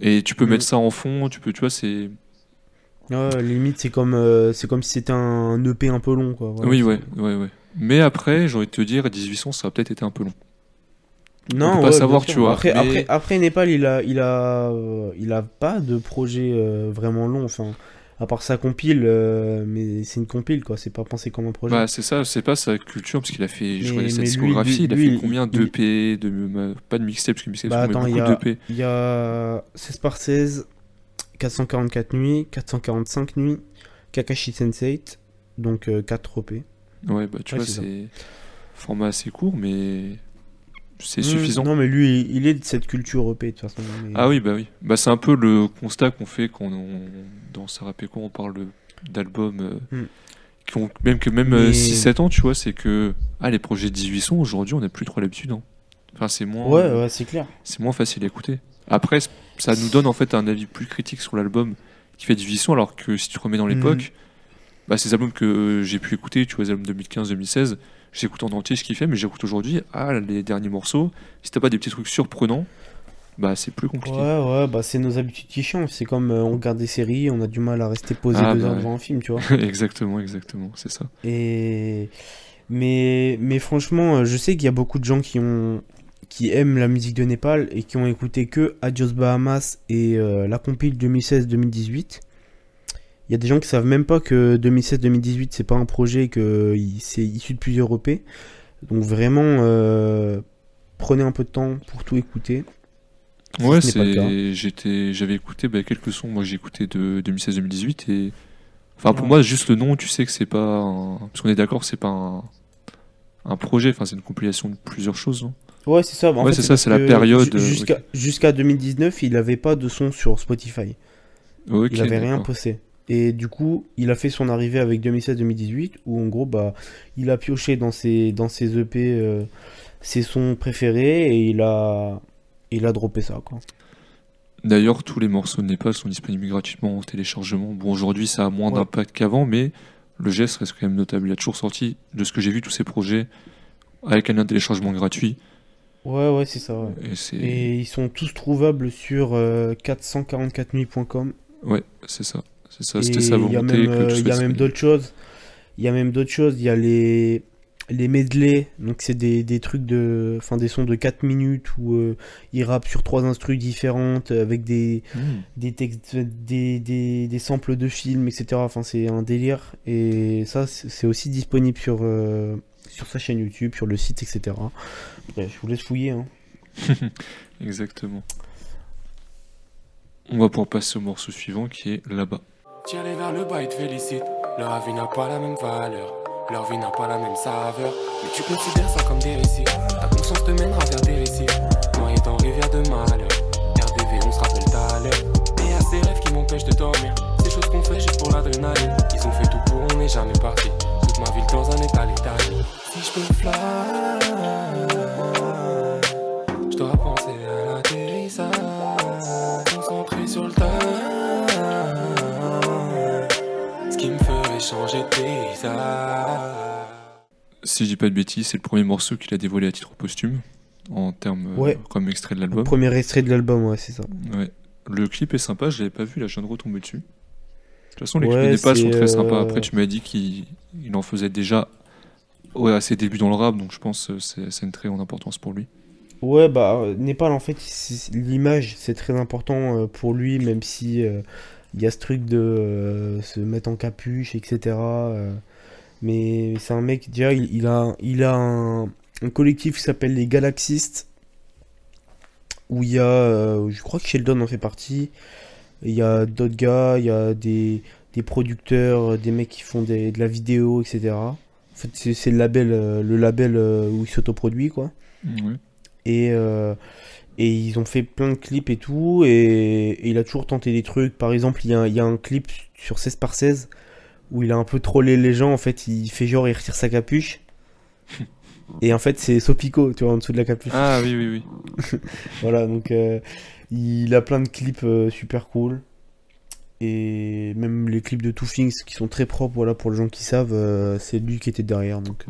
Et tu peux Mm. mettre ça en fond, tu peux, tu vois, c'est. Ouais, limite, c'est comme, euh, c'est comme si c'était un EP un peu long, quoi. Voilà, oui, ouais, ouais, ouais. Mais après, j'ai envie de te dire, 1800, ça a peut-être été un peu long. Non, peut pas ouais, savoir, tu vois, Après, mais- après, après Népal, il a, il a, euh, il a pas de projet euh, vraiment long. Enfin, à part sa compile, euh, mais c'est une compile, quoi. C'est pas pensé comme un projet. Bah, c'est ça, c'est pas sa culture, parce qu'il a fait, je Mais- connais sa mais lui, discographie, il a fait combien de, euh, pas de mixtape, parce que mixtape, Bah, attends, il y a-. Il y a 16 par 16, 444 nuits, 445 nuits, Kakashi Sensei, donc 4 OP. Ouais, bah, tu Ouais, vois, c'est format assez court, mais c'est Mmh, suffisant. Non, mais lui, il- est de cette culture OP, de toute façon. mais- Ah oui, bah oui. Bah, c'est un peu le constat qu'on fait quand on, dans Sarapeco, on parle de- d'albums euh, qui ont même que même Mais- 6-7 ans, tu vois, c'est que ah, les projets de 18 sons, aujourd'hui, on n'a plus trop l'habitude. hein. Enfin, c'est moins, Ouais, ouais, c'est clair. c'est moins facile à écouter. Après, ça nous donne en fait un avis plus critique sur l'album qui fait 18 sons, alors que si tu remets dans l'époque, bah, ces albums que euh, j'ai pu écouter, tu vois, les albums 2015-2016, j'écoute en entier ce qu'il fait, mais j'écoute aujourd'hui, ah, les derniers morceaux, si t'as pas des petits trucs surprenants, bah, c'est plus compliqué. Ouais, ouais, bah c'est nos habitudes qui changent. C'est comme euh, on regarde des séries, on a du mal à rester posé Ah, deux bah heures ouais. devant un film, tu vois. exactement, exactement, c'est ça. Et mais mais franchement, euh, je sais qu'il y a beaucoup de gens qui ont qui aiment la musique de Népal et qui ont écouté que Adios Bahamas et euh, la compile 2016-2018. Il y a des gens qui savent même pas que 2016-2018 c'est pas un projet que c'est issu de plusieurs EP. Donc vraiment euh, prenez un peu de temps pour tout écouter. Si Ouais, ce j'étais j'avais écouté bah, quelques sons, moi j'ai écouté de 2016-2018 et enfin pour Ouais. moi juste le nom, tu sais que c'est pas un... parce qu'on est d'accord, c'est pas un un projet, enfin c'est une compilation de plusieurs choses, non? Ouais, c'est ça. En Ouais, c'est ça, c'est la période, euh, Jusqu'à jusqu'à 2019, il avait pas de son sur Spotify. Ok, il avait rien posté. Et du coup, il a fait son arrivée avec 2016-2018, où en gros, bah, il a pioché dans ses, dans ses EP euh, ses sons préférés et il a, il a droppé ça, quoi. D'ailleurs, tous les morceaux de Népal sont disponibles gratuitement en téléchargement. Bon, aujourd'hui, ça a moins Ouais. d'impact qu'avant, mais le geste reste quand même notable. Il a toujours sorti, de ce que j'ai vu, tous ces projets avec un téléchargement gratuit. Ouais, ouais, c'est ça, ouais. Et ils sont tous trouvables sur euh, 444nuits.com. ouais, c'est ça, c'est ça. C'était sa il y a volonté euh, il y a même disponible. d'autres choses. Il y a même d'autres choses. Il y a les, les medley. Donc, c'est des, des trucs de. Enfin, des sons de 4 minutes où euh, ils rappent sur trois instrus différentes avec des, Hmm. des textes, des, des, des samples de films, etc. Enfin, c'est un délire. Et ça, c'est aussi disponible sur, euh, sur sa chaîne YouTube, sur le site, etc. Je vous laisse fouiller. Hein. Exactement. On va pouvoir passer au morceau suivant qui est là-bas. T'y aller vers le bas et te félicite. Leur avis n'a pas la même valeur. Leur vie n'a pas la même saveur. Mais tu considères ça comme des récits. Ta conscience te mènera vers des récits. Noyé dans rivière de malheur. RDV, on se rappelle tout à l'heure. Et a ces rêves qui m'empêchent de dormir. Ces choses qu'on fait juste pour l'adrénaline. Ils ont fait tout pour, on n'est jamais parti. Toute ma ville dans un état léthargique. Si je peux changer. Si je dis pas de bêtises, c'est le premier morceau qu'il a dévoilé à titre posthume en termes euh, comme extrait de l'album. Premier extrait de l'album, ouais, c'est ça. Ouais. Le clip est sympa, je l'avais pas vu, là je viens de retomber dessus. De toute façon, les Ouais, clips de Népal sont très sympas. euh, Après, tu m'as dit qu'il il en faisait déjà ouais, à ses débuts dans le rap, donc je pense que c'est c'est une très grande importance pour lui. Ouais, bah, euh, Népal, en fait, l'image, c'est très important euh, pour lui, même si euh, il y a ce truc de euh, se mettre en capuche, etc. euh, mais c'est un mec, déjà, il, il a, il a un, un collectif qui s'appelle les Galaxistes, où il y a, euh, je crois que Sheldon en fait partie, il y a d'autres gars, il y a des, des producteurs, des mecs qui font des- de la vidéo, etc. En fait, c'est le label, le label où il s'autoproduit, quoi. Et, et ils ont fait plein de clips et tout. Et, et il a toujours tenté des trucs. Par exemple, il y a, il y a un clip sur 16 par 16 où il a un peu trollé les gens. En fait, il fait genre, il retire sa capuche. Et en fait, c'est Sopico, tu vois, en dessous de la capuche. Ah oui, oui, oui. Voilà, donc euh, il a plein de clips euh, super cool. Et même les clips de Two Things qui sont très propres, voilà, pour les gens qui savent, euh, c'est lui qui était derrière. Donc,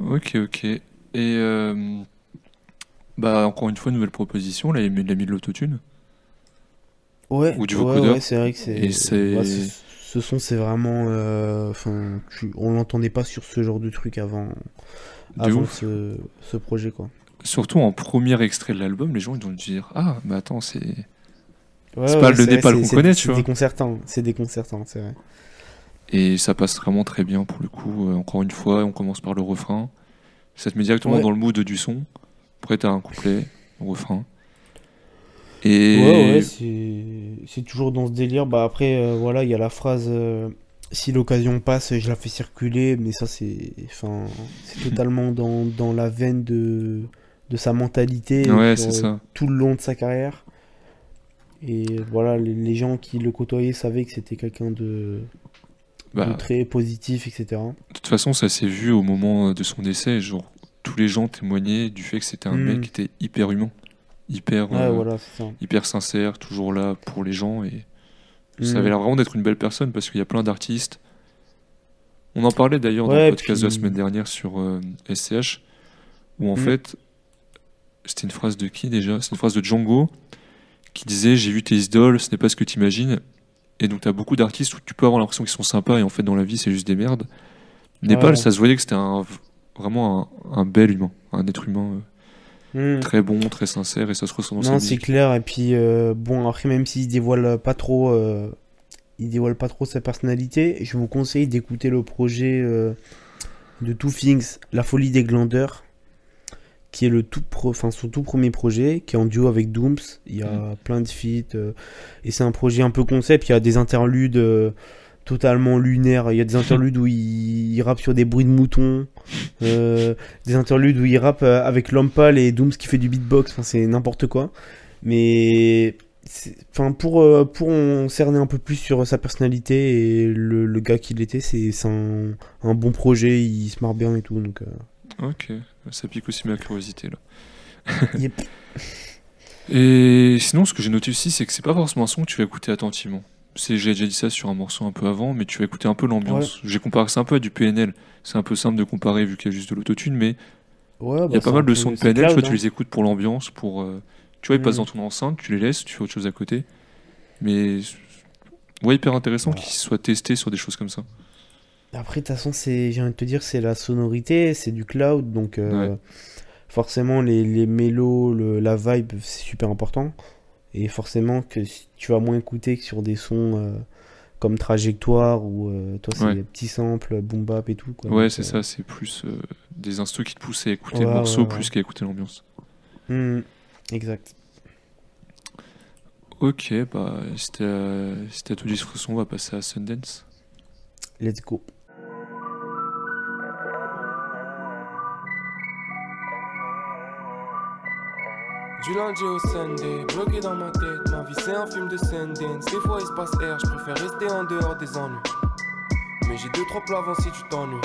Ok, ok. Et euh, bah encore une fois, nouvelle proposition. Là, il a mis de l'autotune. Ouais, Ou du ouais, c'est vrai que c'est. C'est- ouais, ce, ce son, c'est vraiment. euh, Enfin, tu- on l'entendait pas sur ce genre de truc avant, De avant ce, ce projet, quoi. Surtout en premier extrait de l'album, les gens ils vont dire Ah, mais attends, c'est. Ouais, C'est pas le Népal qu'on c'est- connaît, c'est tu vois. déconcertant, c'est déconcertant, c'est vrai. Et ça passe vraiment très bien pour le coup. Euh, encore une fois, on commence par le refrain. Ça te met directement dans le mood du son. Après, t'as un couplet, un refrain. Et Ouais, ouais, c'est toujours dans ce délire. Bah après, euh, voilà, il y a la phrase euh, si l'occasion passe, je la fais circuler, mais ça c'est, enfin, totalement dans, dans la veine de de sa mentalité ouais, sur, c'est ça. tout le long de sa carrière. Et voilà, les, les gens qui le côtoyaient savaient que c'était quelqu'un de, de Bah, très positif, etc. de toute façon, ça s'est vu au moment de son décès. Genre, tous les gens témoignaient du fait que c'était un Mm. mec qui était hyper humain, hyper, Ouais, euh, voilà, hyper sincère, toujours là pour les gens. Et ça Mm. avait l'air vraiment d'être une belle personne parce qu'il y a plein d'artistes. On en parlait d'ailleurs dans le podcast de la semaine dernière sur euh, SCH, où en Mm. fait, c'était une phrase de qui déjà? C'est une phrase de Django qui disait J'ai vu tes idoles, ce n'est pas ce que tu imagines. Et donc, tu as beaucoup d'artistes où tu peux avoir l'impression qu'ils sont sympas et en fait, dans la vie, c'est juste des merdes. Népal, Ouais. ça se voyait que c'était un, vraiment un, un bel humain, un être humain euh, Mm. très bon, très sincère et ça se ressent dans Non, c'est clair. Et puis, euh, bon, après, même s'il dévoile pas trop, euh, il dévoile pas trop sa personnalité, je vous conseille d'écouter le projet de Two Things, La Folie des Glandeurs, qui est le tout pro- enfin, son tout premier projet, qui est en duo avec Dooms. Il y a Mm. plein de feats, et c'est un projet un peu concept. Il y a des interludes totalement lunaires. Il y a des interludes où il, il rappe sur des bruits de moutons, euh, des interludes où il rappe euh, avec Lampal et Dooms qui fait du beatbox. Enfin, c'est n'importe quoi. Mais enfin, pour, euh, pour en cerner un peu plus sur sa personnalité et le, le gars qu'il était, c'est c'est un, un bon projet. Il se marre bien et tout. Donc, euh, Ok, ça pique aussi ma curiosité là. yep. Et sinon, ce que j'ai noté aussi, c'est que c'est pas forcément un son que tu vas écouter attentivement. J'ai déjà dit ça sur un morceau un peu avant, mais tu vas écouter un peu l'ambiance. J'ai comparé ça un peu à du PNL. C'est un peu simple de comparer vu qu'il y a juste de l'autotune, mais Ouais, il y bah, a pas c'est mal de sons de PNL, tu vois, tu hein. les écoutes pour l'ambiance, pour. euh, Tu vois, ils passent Mm. dans ton enceinte, tu les laisses, tu fais autre chose à côté. Mais. Ouais, hyper intéressant qu'ils soient testés sur des choses comme ça. Après, de toute façon, c'est, j'ai envie de te dire, c'est la sonorité, c'est du cloud, donc euh, forcément les, les mélos, le- la vibe, c'est super important. Et forcément que si- tu vas moins écouter que sur des sons euh, comme Trajectoire ou euh, toi, c'est Ouais. des petits samples, boom bap et tout. Quoi, Ouais, c'est euh, ça, c'est plus euh, des instrus qui te poussent à écouter Ouais, le morceau ouais, plus qu'à écouter l'ambiance. hmm, exact. Ok, bah, c'était à, c'était à tout dit sur ce son, on va passer à Sundance. Let's go. Du lundi au Sunday, bloqué dans ma tête, ma vie c'est un film de Sundance. Des fois il se passe air, je préfère rester en dehors des ennuis. Mais j'ai deux trois plats avant si tu t'ennuies.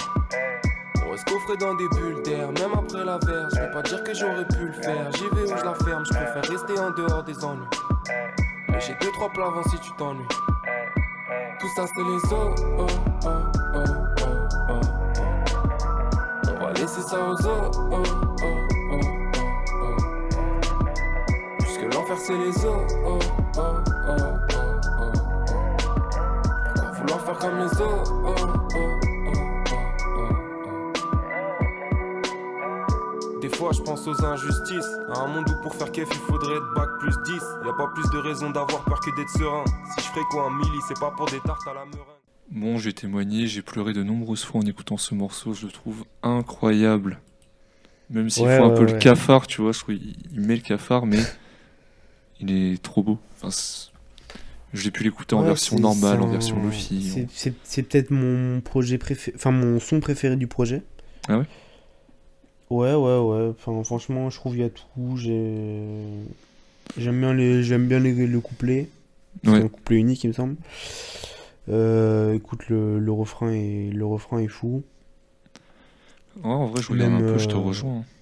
On reste coffré dans des bulles d'air, même après la verse. Je peux pas dire que j'aurais pu le faire. J'y vais où je la ferme, je préfère rester en dehors des ennuis. Mais j'ai deux trois plats avant si tu t'ennuies. Tout ça c'est les os. Oh, oh, oh, oh, oh, oh. On va laisser ça aux os. Oh, oh, oh, C'est les os. Oh, oh, oh, oh, oh, oh. Pourquoi vouloir faire comme les os? Oh, oh, oh, oh, oh, oh. Des fois je pense aux injustices. À un monde où pour faire kef il faudrait être bac plus 10. Y a pas plus de raison d'avoir peur que d'être serein. Si je ferais quoi un milli, c'est pas pour des tartes à la meringue. Bon, j'ai témoigné, j'ai pleuré de nombreuses fois en écoutant ce morceau, je le trouve incroyable. Même s'il Ouais, faut un ouais, peu le ouais. cafard, tu vois, je trouve il met le cafard, mais il est trop beau. Enfin, j'ai pu l'écouter en Ouais, version normale, en version Lofi. c'est- peut-être mon projet préféré, enfin mon son préféré du projet. Ah ouais? Ouais, ouais, ouais. Enfin, franchement, je trouve qu'il y a tout. J'ai- J'aime bien les, j'aime bien les, le couplet. C'est Ouais. un couplet unique, il me semble. Euh, écoute, le, le refrain est, le refrain est fou. Ouais, en vrai, je Même, un peu, je te euh, rejoins. C'est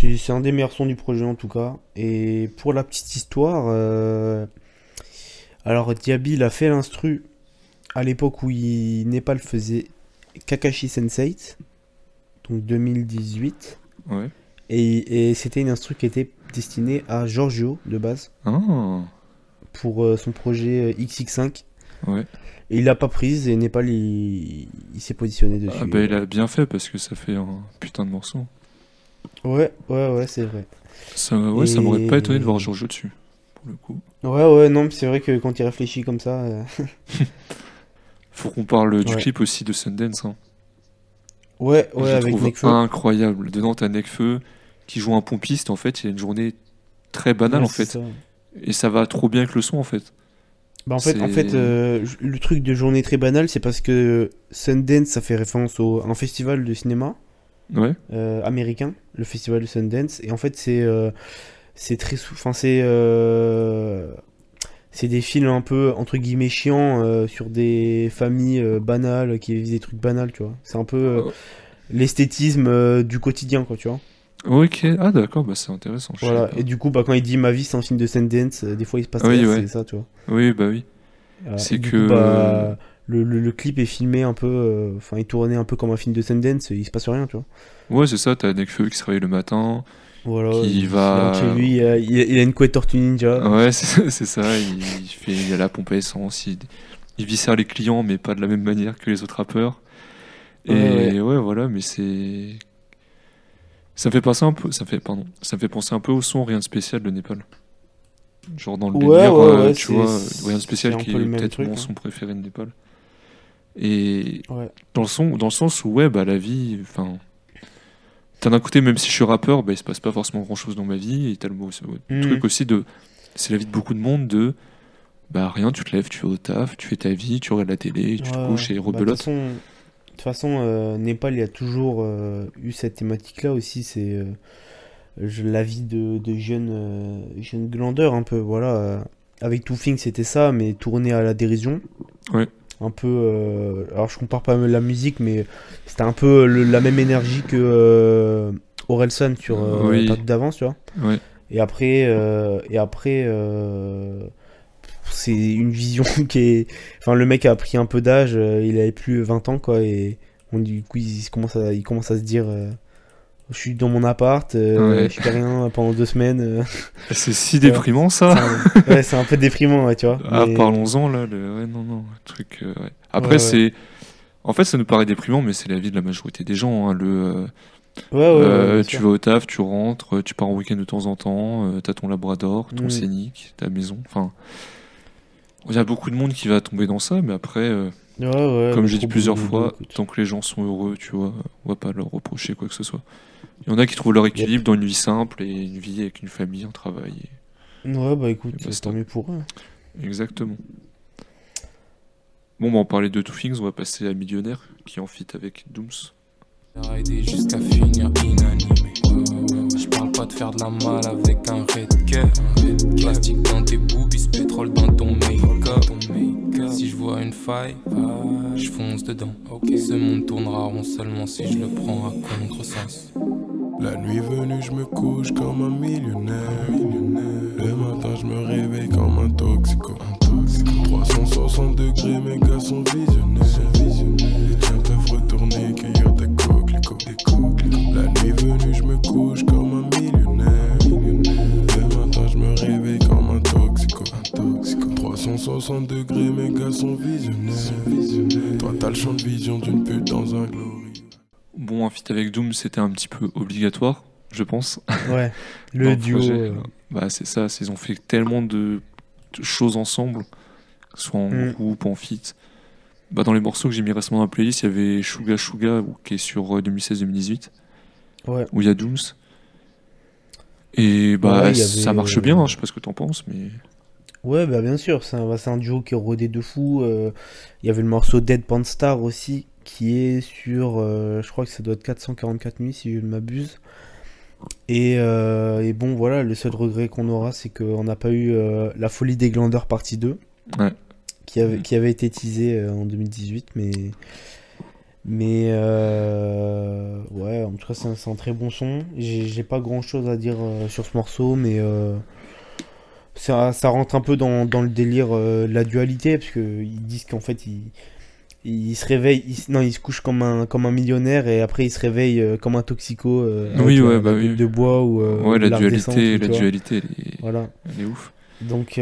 c'est un des meilleurs sons du projet en tout cas. Et pour la petite histoire, euh, alors Diaby il a fait l'instru à l'époque où il, Népal faisait Kakashi Sensei, donc 2018. Ouais. Et, et c'était une instru qui était destinée à Giorgio de base Ah, pour euh, son projet euh, XX5. ouais. Et il l'a pas prise et Népal il, il s'est positionné dessus. Ah bah, il a bien fait parce que ça fait un putain de morceau. Ouais, ouais, ouais, c'est vrai. Ça, ouais, ça m'aurait pas étonné de voir Giorgio dessus, pour le coup. Ouais, ouais, non, mais c'est vrai que quand il réfléchit comme ça. euh, Faut qu'on parle du Ouais. clip aussi de Sundance. Hein. Ouais, Je ouais, le avec trouve Nekfeu. incroyable. Dedans, t'as Nekfeu qui joue un pompiste. En fait, il y a une journée très banale Ouais, en fait. ça. Et ça va trop bien avec le son en fait. Bah en fait, en fait euh, le truc de journée très banale, c'est parce que Sundance, ça fait référence au, à un festival de cinéma Ouais. euh, américain, le festival de Sundance. Et en fait, c'est euh, c'est très Enfin, c'est. euh, c'est des films un peu, entre guillemets, chiants euh, sur des familles euh, banales qui vivent des trucs banals, tu vois. C'est un peu Oh. l'esthétisme du quotidien, quoi, tu vois. Ok. Ah d'accord, bah c'est intéressant. Voilà. Et du coup, bah, quand il dit ma vie, c'est un film de Sundance, des fois, il se passe Oui, ouais. c'est ça, tu vois. Oui, bah oui. C'est que- coup, bah, le, le- le clip est filmé un peu, euh, enfin, il est tourné un peu comme un film de Sundance, il se passe rien, tu vois. Ouais, c'est ça. T'as Nekfeu qui se réveille le matin. Voilà. Qui va- chez lui, il a, il une couette Tortue Ninja. Ouais, c'est ça. Il, il fait, il a la pompe à essence. Il, il vissère les clients, mais pas de la même manière que les autres rappeurs. Et Ouais, ouais, voilà. Mais c'est. Ça me fait penser un peu. Ça me fait, pardon. Ça me fait penser un peu au son Rien de spécial de Népal. Genre dans le Ouais, délire, ouais, euh, tu vois, Rien de spécial qui est peut-être mon hein. son préféré de Népal. Et Ouais. dans le son, dans le sens où ouais, bah la vie, enfin. T'as d'un côté, même si je suis rappeur, bah, il se passe pas forcément grand chose dans ma vie. Et t'as le, Mhm. truc aussi de. C'est la vie de beaucoup de monde de. Bah rien, tu te lèves, tu vas au taf, tu fais ta vie, tu regardes la télé, tu te couches et bah, De rebelote. toute façon, de toute façon, euh, Népal, il y a toujours euh, eu cette thématique-là aussi, c'est euh, la vie de, de jeunes, jeunes glandeurs un peu, voilà. avec Things, c'était ça, mais tourné à la dérision. Ouais. Un peu, euh, alors je compare pas la musique, mais c'était un peu le- la même énergie que euh, Orelsan sur euh, Oui. D'avance, tu vois. Et après, euh, et après euh, c'est une vision qui est. Enfin, le mec a pris un peu d'âge, euh, il avait plus 20 ans, quoi, et du coup, il, commence à, il commence à se dire euh, Je suis dans mon appart, euh, Ouais. je fais rien pendant deux semaines. euh. C'est si déprimant ça. Ouais, c'est un peu déprimant, ouais, tu vois. Ah, mais- parlons-en là. Le... Ouais, non, non. le Truc. euh, ouais. Après, c'est. En fait, ça nous paraît déprimant, mais c'est la vie de la majorité des gens. hein. Le, euh, Ouais, tu vas au taf, tu rentres, tu pars en week-end de temps en temps, t'as ton labrador, ton Mm. scénic, ta maison. Enfin, il y a beaucoup de monde qui va tomber dans ça, mais après, Ouais, ouais, comme j'ai dit plusieurs fois, tant que les gens sont heureux, tu vois, on va pas leur reprocher quoi que ce soit. Il y en a qui trouvent leur équilibre dans une vie simple et une vie avec une famille, un travail. et- Ouais, bah écoute, basta. tant mieux pour eux. Exactement. Bon, bah, on parlait de Two Things, on va passer à Millionnaire, qui est en fit avec Dooms. Jusqu'à finir inanimé. Pas de faire de la malle avec un red cœur. Plastique dans tes boobies, pétrole dans ton make-up. Si je vois une faille, je fonce dedans. Ce monde tournera rond seulement si je le prends à contresens. La nuit venue, je me couche comme un millionnaire. Le matin, je me réveille comme un toxico. 360 degrés, mes gars sont visionnaires. 360 degrés, mes gars sont visionnaires. Toi, t'as le champ de vision d'une pute dans un glory. Bon, un feat avec Doom, c'était un petit peu obligatoire, je pense. Ouais, le duo. projet, euh, Bah, c'est ça, c'est- ils ont fait tellement de, choses ensemble, que ce soit en Mm. groupe, en feat. Bah, dans les morceaux que j'ai mis récemment dans la playlist, il y avait Suga Suga, qui est sur euh, 2016-2018, Ouais. où il y a Dooms. Et bah, Ouais, ça marche euh, bien, hein, je sais pas ce que t'en penses, mais. Ouais, bah bien sûr, c'est un, bah, c'est un duo qui est rodé de fou. euh, Il y avait le morceau Dead Pan Star aussi, qui est sur, euh, je crois que ça doit être 444 nuits si je ne m'abuse. Et, euh, et bon, voilà, le seul regret qu'on aura, c'est qu'on n'a pas eu euh, La Folie des Glandeurs partie 2, Ouais. qui, avait, qui avait été teasé euh, en 2018, mais... Mais euh, ouais, en tout cas, c'est un, c'est un très bon son. J'ai j'ai pas grand chose à dire euh, sur ce morceau, mais euh, ça, ça rentre un peu dans, dans le délire euh, de la dualité, parce qu'ils disent qu'en fait, il, il se réveille, il, non, il se couche comme un, comme un millionnaire et après il se réveille euh, comme un toxico euh, Oui, ouais, bah la oui. de bois ou euh, ouais, la dualité, la dualité, elle est, Voilà. elle est ouf. Donc,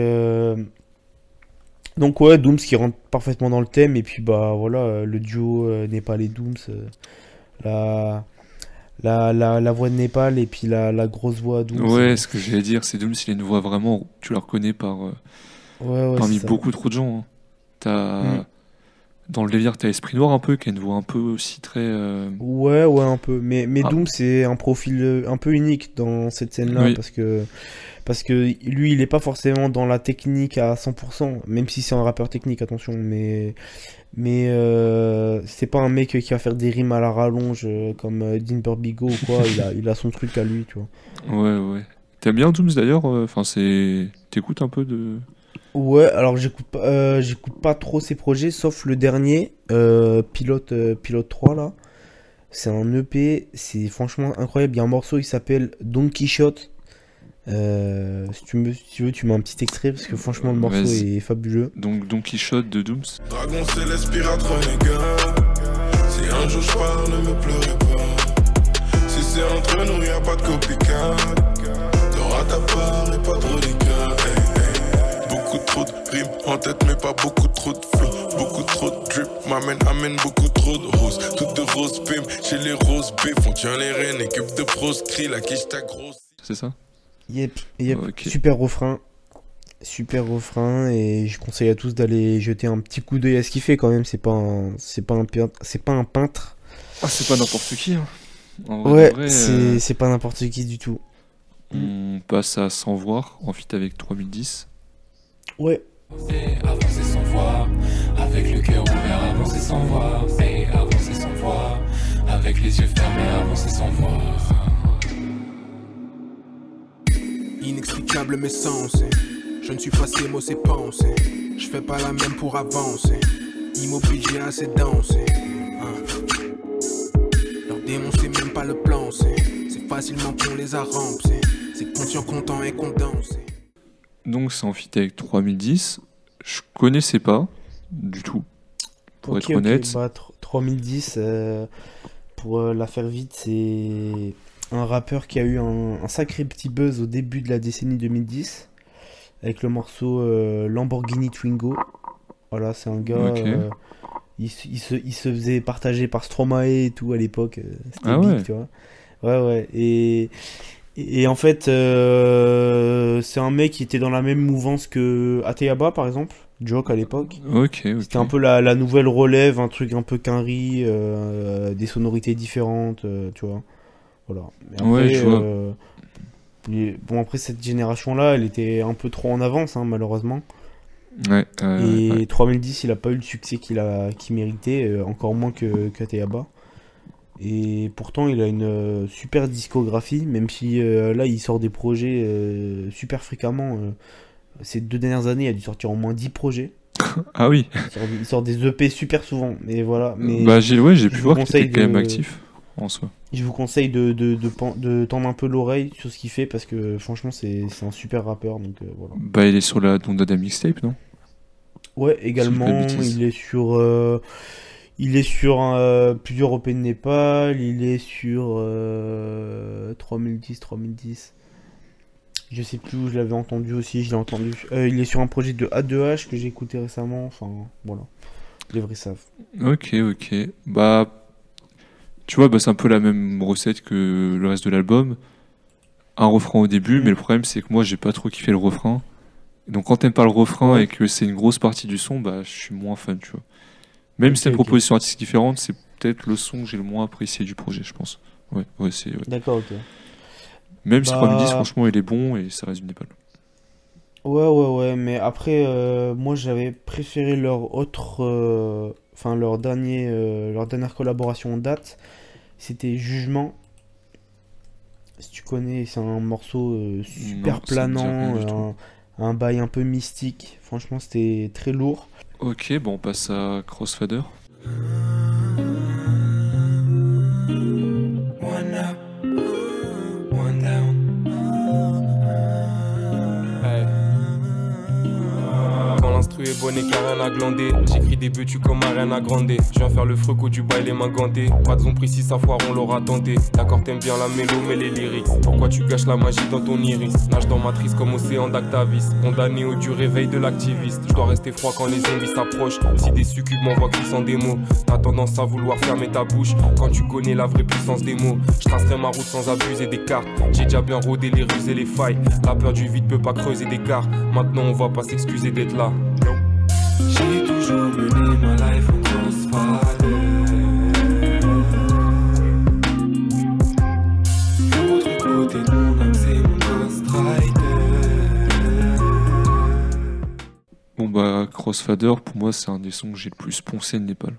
donc ouais, Dooms qui rentre parfaitement dans le thème. Et puis bah voilà, le duo euh, Népal et Dooms, la, la, la, la voix de Népal et puis la, la grosse voix Dooms. Ouais, ce que j'allais dire, c'est Dooms, il a une voix vraiment, tu la reconnais par, euh, ouais, ouais, parmi beaucoup trop de gens. hein. T'as, Mm. dans le délire, t'as Esprit Noir un peu, qui a une voix un peu aussi très. euh, Ouais, ouais, un peu. Mais, mais Ah. Doom, c'est un profil euh, un peu unique dans cette scène-là Oui. parce que parce que lui, il est pas forcément dans la technique à 100%, même si c'est un rappeur technique, attention. Mais mais euh, c'est pas un mec qui va faire des rimes à la rallonge euh, comme euh, Dean Burbigo ou quoi. il a il a son truc à lui, tu vois. Ouais, ouais. T'aimes bien Dooms d'ailleurs Enfin, c'est. T'écoutes un peu de. Ouais, alors j'écoute pas, euh, j'écoute pas trop ses projets, sauf le dernier, euh, Pilote, euh, Pilote 3 là. C'est un EP, c'est franchement incroyable. Il y a un morceau qui s'appelle Don Quichotte. Euh, si, tu me, si tu veux, tu mets un petit extrait parce que franchement le morceau est fabuleux. Donc, Don Quichotte de Dooms. Dragon céleste, pirate, renégat. Si un jour je pars, ne me pleurez pas. Si c'est entre nous, y a pas de copycat. T'auras ta part et pas trop d'écart. Hey, hey. Beaucoup trop de rimes en tête, mais pas beaucoup trop de flow. Beaucoup trop de drip m'amène, amène beaucoup trop de roses. Toutes de roses pim, chez les roses bif. On tient les rênes, équipe de proscrits, la quiche ta grosse. C'est ça? Yep, yep. Super refrain. Super refrain et je conseille à tous d'aller jeter un petit coup d'œil à ce qu'il fait quand même. C'est pas un, c'est pas un, peintre- c'est pas un peintre. Ah, c'est pas n'importe qui. Hein. En vrai, de Ouais, vrai, c'est, euh, c'est pas n'importe qui du tout. On passe à Sans voir, en fit avec 3010. Ouais, avancer sans voir, avec le cœur ouvert, avancer sans voir. Et avancer sans voir, avec les yeux fermés, avancer sans voir. Inexplicable mes sens. hein. Je ne suis pas ces mots, c'est pensées. Je fais pas la même pour avancer. Immobile, j'ai assez dansé. Hein. Leur démon, c'est même pas le plan. C'est c'est facilement qu'on les a rampés. C'est conscient, content et condensé. Donc, c'est en fit avec 3010. Je connaissais pas du tout, pour être honnête. bah, tr- 3010, euh, pour euh, la faire vite, c'est un rappeur qui a eu un, un sacré petit buzz au début de la décennie 2010 avec le morceau euh, Lamborghini Twingo. Voilà, c'est un gars. Euh, il, se- il se, il se faisait partager par Stromae et tout à l'époque. euh, C'était Ah big, ouais. tu vois. Ouais, ouais. Et, et en fait, euh, c'est un mec qui était dans la même mouvance que Ateyaba, par exemple. Joke à l'époque. Ok, ok. C'était un peu la, la nouvelle relève, un truc un peu quinri, des sonorités différentes, tu vois. Voilà. Mais Ouais, je vois. euh, bon, après, cette génération-là, elle était un peu trop en avance, hein, malheureusement. Ouais, Et ouais. 3010, il a pas eu le succès qu'il a, qu'il méritait, euh, encore moins que qu'Ateaba. Et pourtant, il a une euh, super discographie, même si euh, là, il sort des projets euh, super fréquemment. euh. ces deux dernières années, il a dû sortir au moins 10 projets. Ah oui, Il sort, il sort des EP super souvent, mais voilà. Mais bah, j'ai ouais, pu voir qu'il était quand même actif en soi. je vous conseille de, de, de, tendre un peu l'oreille sur ce qu'il fait parce que franchement, c'est un super rappeur. Donc euh, voilà. Bah, il est sur la Dondada mixtape, non? Ouais, également, il est sur, euh, il est sur euh, plusieurs EP de Népal, il est sur euh, 3010, 3010. Je sais plus où je l'avais entendu aussi, je l'ai entendu. Il est sur un projet de A2H que j'ai écouté récemment, enfin voilà. Les vrais savent. Ok, ok. Bah, tu vois, bah, c'est un peu la même recette que le reste de l'album. Un refrain au début, Mhm. mais le problème c'est que moi j'ai pas trop kiffé le refrain. Donc quand t'aimes pas le refrain et que c'est une grosse partie du son, bah je suis moins fan, tu vois. Même si c'est une proposition artistique différente, c'est peut-être le son que j'ai le moins apprécié du projet, je pense. Ouais, ouais, c'est. ouais. D'accord, ok. Même si Bah- 3010, franchement, il est bon et ça reste du Népal. Ouais, ouais, ouais, mais après, euh, moi j'avais préféré leur autre. euh, Enfin, leur, dernier, euh, leur dernière collaboration en date. C'était Jugement. Si tu connais, c'est un morceau euh, super Non, planant, un, un bail un peu mystique. Franchement, c'était très lourd. Ok, bon, on passe à Crossfader. Bonne et y a rien à glander, j'écris des buts comme Ariana Grande. Je viens faire le fruc du bail, les mains gantées. Pas de zone précis, sa foire, on l'aura tenté. D'accord, t'aimes bien la mélo, mais les lyrics. Pourquoi tu gâches la magie dans ton iris? Nage dans matrice comme océan d'Actavis. Condamné au du réveil de l'activiste. Je dois rester froid quand les zombies s'approchent. Si des succubes m'envoient sans des mots, t'as tendance à vouloir fermer ta bouche. Quand tu connais la vraie puissance des mots, je tracerai ma route sans abuser des cartes. J'ai déjà bien rodé les ruses et les failles. La peur du vide peut pas creuser d'écart. Maintenant, on va pas s'excuser d'être là. Life. L'autre côté mon. Bon, bah, Crossfader, pour moi, c'est un des sons que j'ai le plus poncé de Népal.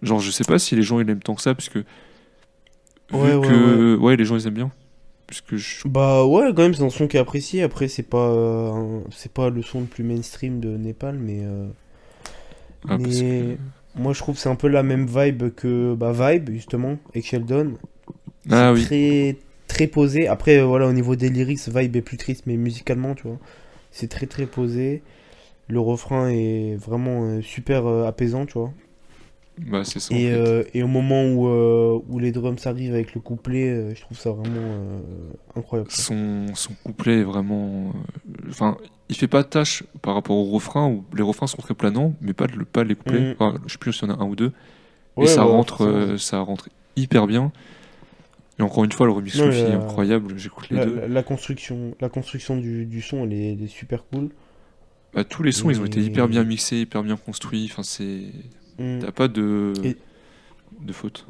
Genre, je sais pas si les gens ils aiment tant que ça, parce que. Ouais, ouais, que- ouais, les gens ils aiment bien. Je. Bah ouais, quand même, c'est un son qui est apprécié. Après, c'est pas, euh, c'est pas le son le plus mainstream de Népal, mais. euh, Ah, que- moi, je trouve que c'est un peu la même vibe que bah, Vibe, justement, avec Sheldon. Ah oui. Très, très posé. Après, euh, voilà, au niveau des lyrics, Vibe est plus triste, mais musicalement, tu vois. C'est très, très posé. Le refrain est vraiment euh, super euh, apaisant, tu vois. Bah, c'est ça. en Et, fait. euh, et au moment où, euh, où les drums arrivent avec le couplet, euh, je trouve ça vraiment incroyable. Son, son couplet est vraiment. Enfin, il fait pas tâche par rapport au refrain, où les refrains sont très planants, mais pas, le, pas les couplets. Enfin, je sais plus s'il y en a un ou deux. Ouais, et ça, ouais, rentre, euh, ça rentre hyper bien. Et encore une fois, le remix Luffy est incroyable, j'écoute les La, deux. la- la construction, la construction du, du son, elle est, elle est super cool. Bah, tous les sons, ils ont été hyper bien mixés, hyper bien construits. Enfin, c'est. Mm. T'as pas de. Et- de faute.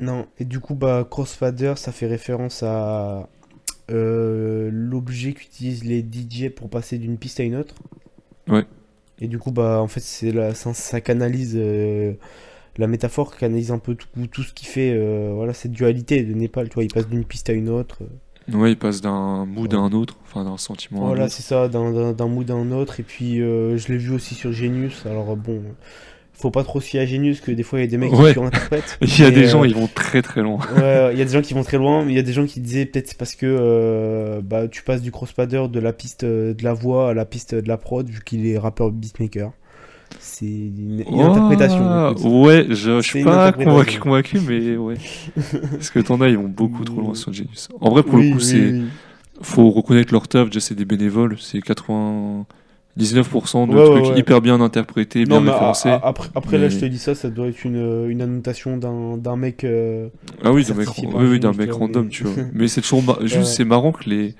Non, et du coup, bah, Crossfader, ça fait référence à euh, l'objet qu'utilisent les DJ pour passer d'une piste à une autre. Ouais. Et du coup, bah, en fait, c'est la, ça, ça canalise euh, la métaphore, canalise un peu tout, tout ce qui fait euh, voilà, cette dualité de Népal. Tu vois, il passe d'une piste à une autre. Ouais, il passe d'un mood à Ouais. un autre, enfin d'un sentiment à Voilà, c'est ça, d'un- d'un d'un mood à un autre. Et puis, je l'ai vu aussi sur Genius. Alors, bon, faut pas trop se fier à Genius, que des fois, il y a des mecs Ouais. qui surinterprètent. Il y a des gens, euh, ils vont très très loin. Ouais, il y a des gens qui vont très loin, mais il y a des gens qui disaient peut-être c'est parce que euh, bah, tu passes du crossfader de la piste euh, de la voix à la piste de la prod, vu qu'il est rappeur beatmaker. C'est une, une interprétation. Écoute. ouais, je, suis pas convaincu, convaincu, mais ouais. Parce que t'en as, ils vont beaucoup trop loin sur Genius. En vrai, pour Oui, le coup, oui, c'est. oui. Faut reconnaître leur taf, déjà, c'est des bénévoles, c'est 99% de Ouais, trucs ouais. hyper bien interprétés, bien Non, référencés. après, après là, je te dis ça, ça doit être une, une annotation d'un d'un mec. euh, Ah oui, d'un mec, oui, d'un mec random, mais- tu vois. Mais c'est toujours mar- juste, c'est marrant que les.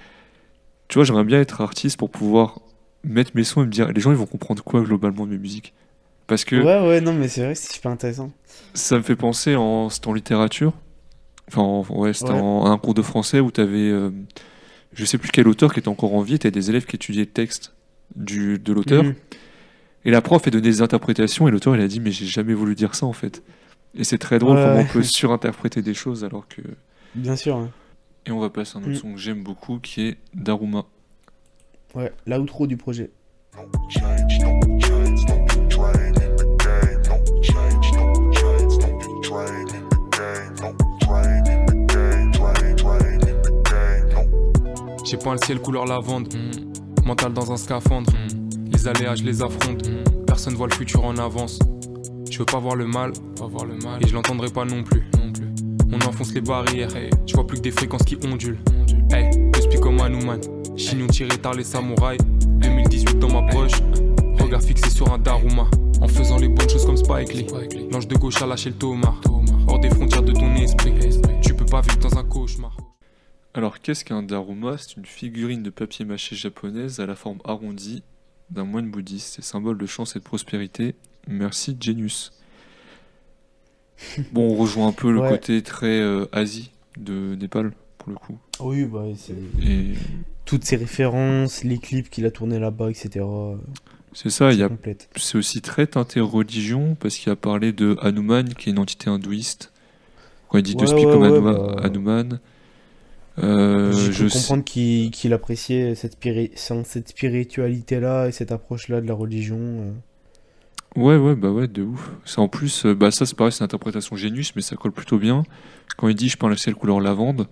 Tu vois, j'aimerais bien être artiste pour pouvoir mettre mes sons et me dire, les gens, ils vont comprendre quoi globalement de mes musiques? Parce que Ouais, ouais, non, mais c'est vrai, c'est super intéressant. ça me fait penser en, c'était en littérature. Enfin, en- ouais, c'était en, un cours de français où t'avais, euh, je sais plus quel auteur qui était encore en vie, t'avais des élèves qui étudiaient le texte du, de l'auteur. Mhm. Et la prof a donné des interprétations et l'auteur il a dit mais j'ai jamais voulu dire ça en fait. Et c'est très drôle Ouais, comment ouais. on peut surinterpréter des choses alors que. Bien sûr. hein. Et on va passer à un autre Mm. son que j'aime beaucoup qui est Daruma. Ouais, l'outro du projet. J'ai peint le ciel couleur lavande. Mental dans un scaphandre. Les aléas, je les affronte. Personne voit le futur en avance. Je veux pas voir le mal, pas voir le mal. Et je l'entendrai pas non plus. non plus. On enfonce les barrières. Hey. Je vois plus que des fréquences qui ondulent. Hey, je suis comme Hanuman. Chignon tiré tard les samouraïs. 2018 dans ma poche. Regard fixé sur un Daruma. En faisant les bonnes choses comme Spike Lee. L'ange de gauche a lâché le Tomar. Hors des frontières de ton esprit. Tu peux pas vivre dans un cauchemar. Alors, qu'est-ce qu'un Daruma? C'est une figurine de papier mâché japonaise à la forme arrondie d'un moine bouddhiste. C'est symbole de chance et de prospérité. Merci, Genius. Bon, on rejoint un peu le Ouais. côté très euh, Asie de Népal, pour le coup. Oui, bah, c'est Et toutes ces références, les clips qu'il a tournés là-bas, etc. c'est ça, il y a. C'est aussi très teinté religion parce qu'il a parlé de Hanuman qui est une entité hindouiste. Quand il dit de Ouais, speak ouais, comme bah. Hanuman. Euh, je comprendre qu'il appréciait cette, spiri- cette spiritualité-là et cette approche-là de la religion. euh. Ouais, ouais, bah ouais, de ouf. Ça en plus, euh, bah ça c'est pareil, c'est une interprétation génus, mais ça colle plutôt bien. Quand il dit je parle le ciel couleur lavande,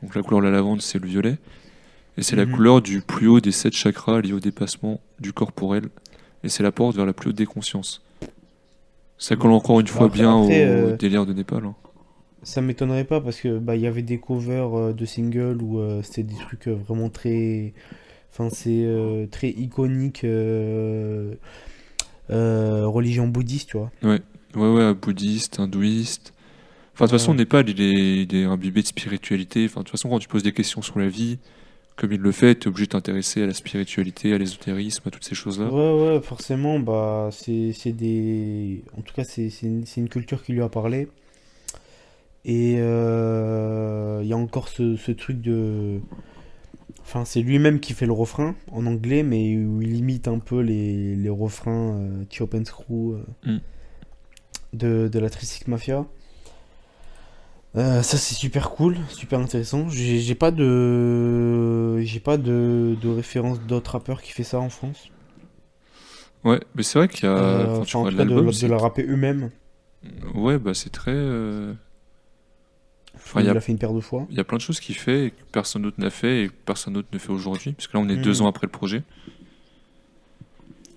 donc la couleur de la lavande c'est le violet, et c'est la Mhm. couleur du plus haut des sept chakras liés au dépassement du corporel, et c'est la porte vers la plus haute des consciences. Ça colle encore une fois Après- bien après, au euh, délire de Népal. hein. Ça m'étonnerait pas parce que bah il y avait des covers euh, de singles où euh, c'était des trucs euh, vraiment très enfin c'est très iconique religion bouddhiste, tu vois. Ouais, ouais, bouddhiste, hindouiste. Enfin, de toute Ouais. façon, Népal, il est, il est imbibé de spiritualité. Enfin, de toute façon, quand tu poses des questions sur la vie, comme il le fait, tu es obligé de t'intéresser à la spiritualité, à l'ésotérisme, à toutes ces choses-là. Ouais ouais, forcément bah c'est des en tout cas c'est une, c'est une culture qui lui a parlé. Et euh, il y a encore ce, ce truc de Enfin, c'est lui-même qui fait le refrain en anglais, mais où il imite un peu les, les refrains euh, Chop and Screw euh, Mm. de, de la Tristic Mafia. Euh, ça, c'est super cool, super intéressant. J'ai pas de, j'ai pas de, de référence d'autres rappeurs qui fait ça en France. Ouais, mais c'est vrai qu'il y a. Euh, enfin, en vois de, de la rapper eux-mêmes. Ouais, bah c'est très. Enfin, il a, fait une paire de fois. il y a plein de choses qu'il fait et que personne d'autre n'a fait et que personne d'autre ne fait aujourd'hui. Parce que là, on est deux ans après le projet.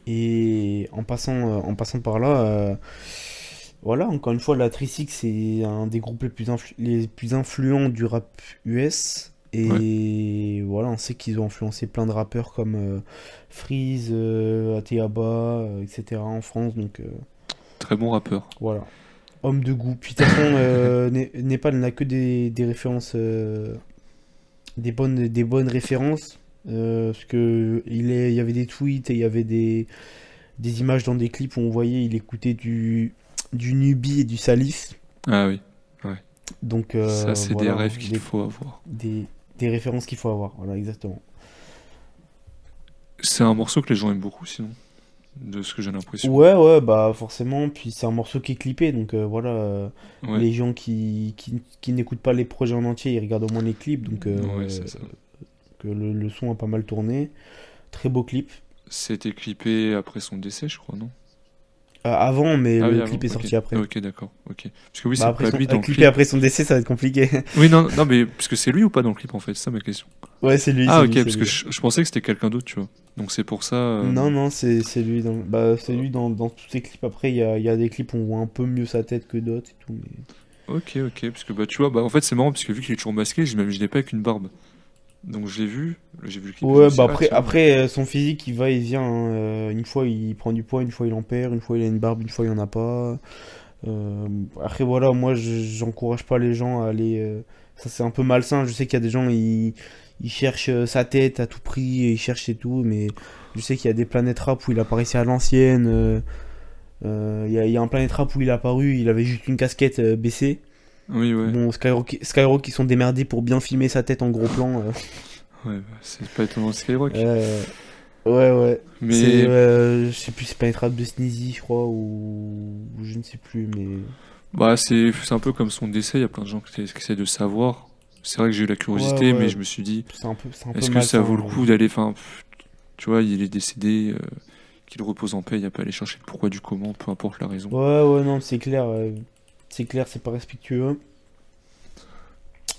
Et en passant, euh, en passant par là, euh, voilà, encore une fois, la Trisix, c'est un des groupes les plus, influ- les plus influents du rap US. Et voilà, on sait qu'ils ont influencé plein de rappeurs comme euh, Freeze, euh, Ateaba, etc. en France. Donc Très bon rappeur. voilà. Homme de goût. Puis de toute façon, euh, Né- Népal n'a que des, des références, euh, des, bonnes, des bonnes références. euh, parce que il, est, il y avait des tweets et il y avait des, des images dans des clips où on voyait il écoutait du, du Nubi et du Salif. Ah oui, Donc, euh, ça, c'est voilà, des rêves qu'il faut avoir. des, des références qu'il faut avoir. Voilà, exactement. C'est un morceau que les gens aiment beaucoup, sinon, de ce que j'ai l'impression. Ouais, ouais, bah forcément. Puis c'est un morceau qui est clippé. Donc euh, voilà, euh, Ouais. les gens qui, qui, qui n'écoutent pas les projets en entier, ils regardent au moins les clips. Donc euh, Ouais, ça. que le, le son a pas mal tourné. Très beau clip. C'était clippé après son décès, je crois, non? Euh, avant, mais Ah le oui, avant, clip est sorti après. Ok, d'accord. Ok. Parce que oui, Bah, c'est après son- lui dans le clip. après son décès, ça va être compliqué. Oui, non, non, mais parce que c'est lui ou pas dans le clip en fait, c'est ça ma question. ouais, c'est lui. ah ok, lui, parce que je, je pensais que c'était quelqu'un d'autre, tu vois. Donc c'est pour ça. euh, Non, non, c'est lui. Dans, bah, c'est lui dans, dans tous ses clips. Après, il y a, y a des clips où on voit un peu mieux sa tête que d'autres et tout. Mais... Ok, ok, parce que bah tu vois, bah en fait c'est marrant parce que vu qu'il est toujours masqué, je m'imaginais pas avec une barbe. Donc je l'ai vu, j'ai vu le clip. Ouais, bah ah, après, après euh, son physique, il va et vient. hein. Euh, une fois, il prend du poids, une fois, il en perd, une fois, il a une barbe, une fois, il en a pas. Euh, après, voilà, moi, je- j'encourage pas les gens à aller. euh, Ça, c'est un peu malsain. Je sais qu'il y a des gens, ils, ils cherchent sa tête à tout prix, et ils cherchent et tout, mais je sais qu'il y a des planètes rap où il apparaissait à l'ancienne. euh, Il y, y a un planète rap où il est apparu, il avait juste une casquette baissée. Oui, ouais. Bon, Skyrock, Skyrock, ils sont démerdés pour bien filmer sa tête en gros plan. euh. Ouais, bah, c'est pas étonnant Skyrock. Euh, ouais, ouais. mais euh, je sais plus, c'est pas une trappe de Sneezy, je crois, ou je ne sais plus, mais. bah c'est un peu comme son décès, il y a plein de gens qui, qui essaient de savoir. C'est vrai que j'ai eu la curiosité, Ouais, ouais. mais je me suis dit, un un est-ce que malsain, ça vaut le hein. coup d'aller. Enfin, tu vois, il est décédé, euh, qu'il repose en paix, il n'y a pas à aller chercher le pourquoi du comment, peu importe la raison. Ouais, ouais, non, c'est clair. C'est clair, c'est pas respectueux.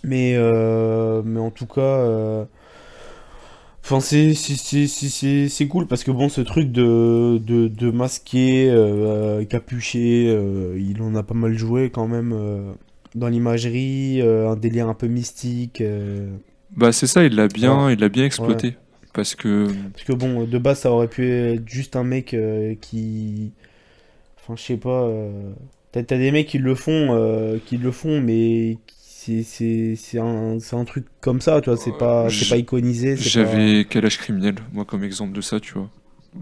Mais, euh, mais en tout cas. euh, Enfin, c'est, c'est, c'est, c'est, c'est- c'est cool parce que bon, ce truc de, de, de masqué, euh, capuché, euh, il en a pas mal joué quand même dans l'imagerie, un délire un peu mystique. Bah c'est ça, il l'a bien, Ouais. il l'a bien exploité. Parce que Parce que bon, de base, ça aurait pu être juste un mec qui. Enfin, je sais pas. Euh, T'as des mecs qui le font, euh, qui le font, mais c'est un, un truc comme ça, tu vois. C'est pas, c'est j- pas iconisé. J'avais Kalash Criminel, moi, comme exemple de ça, tu vois.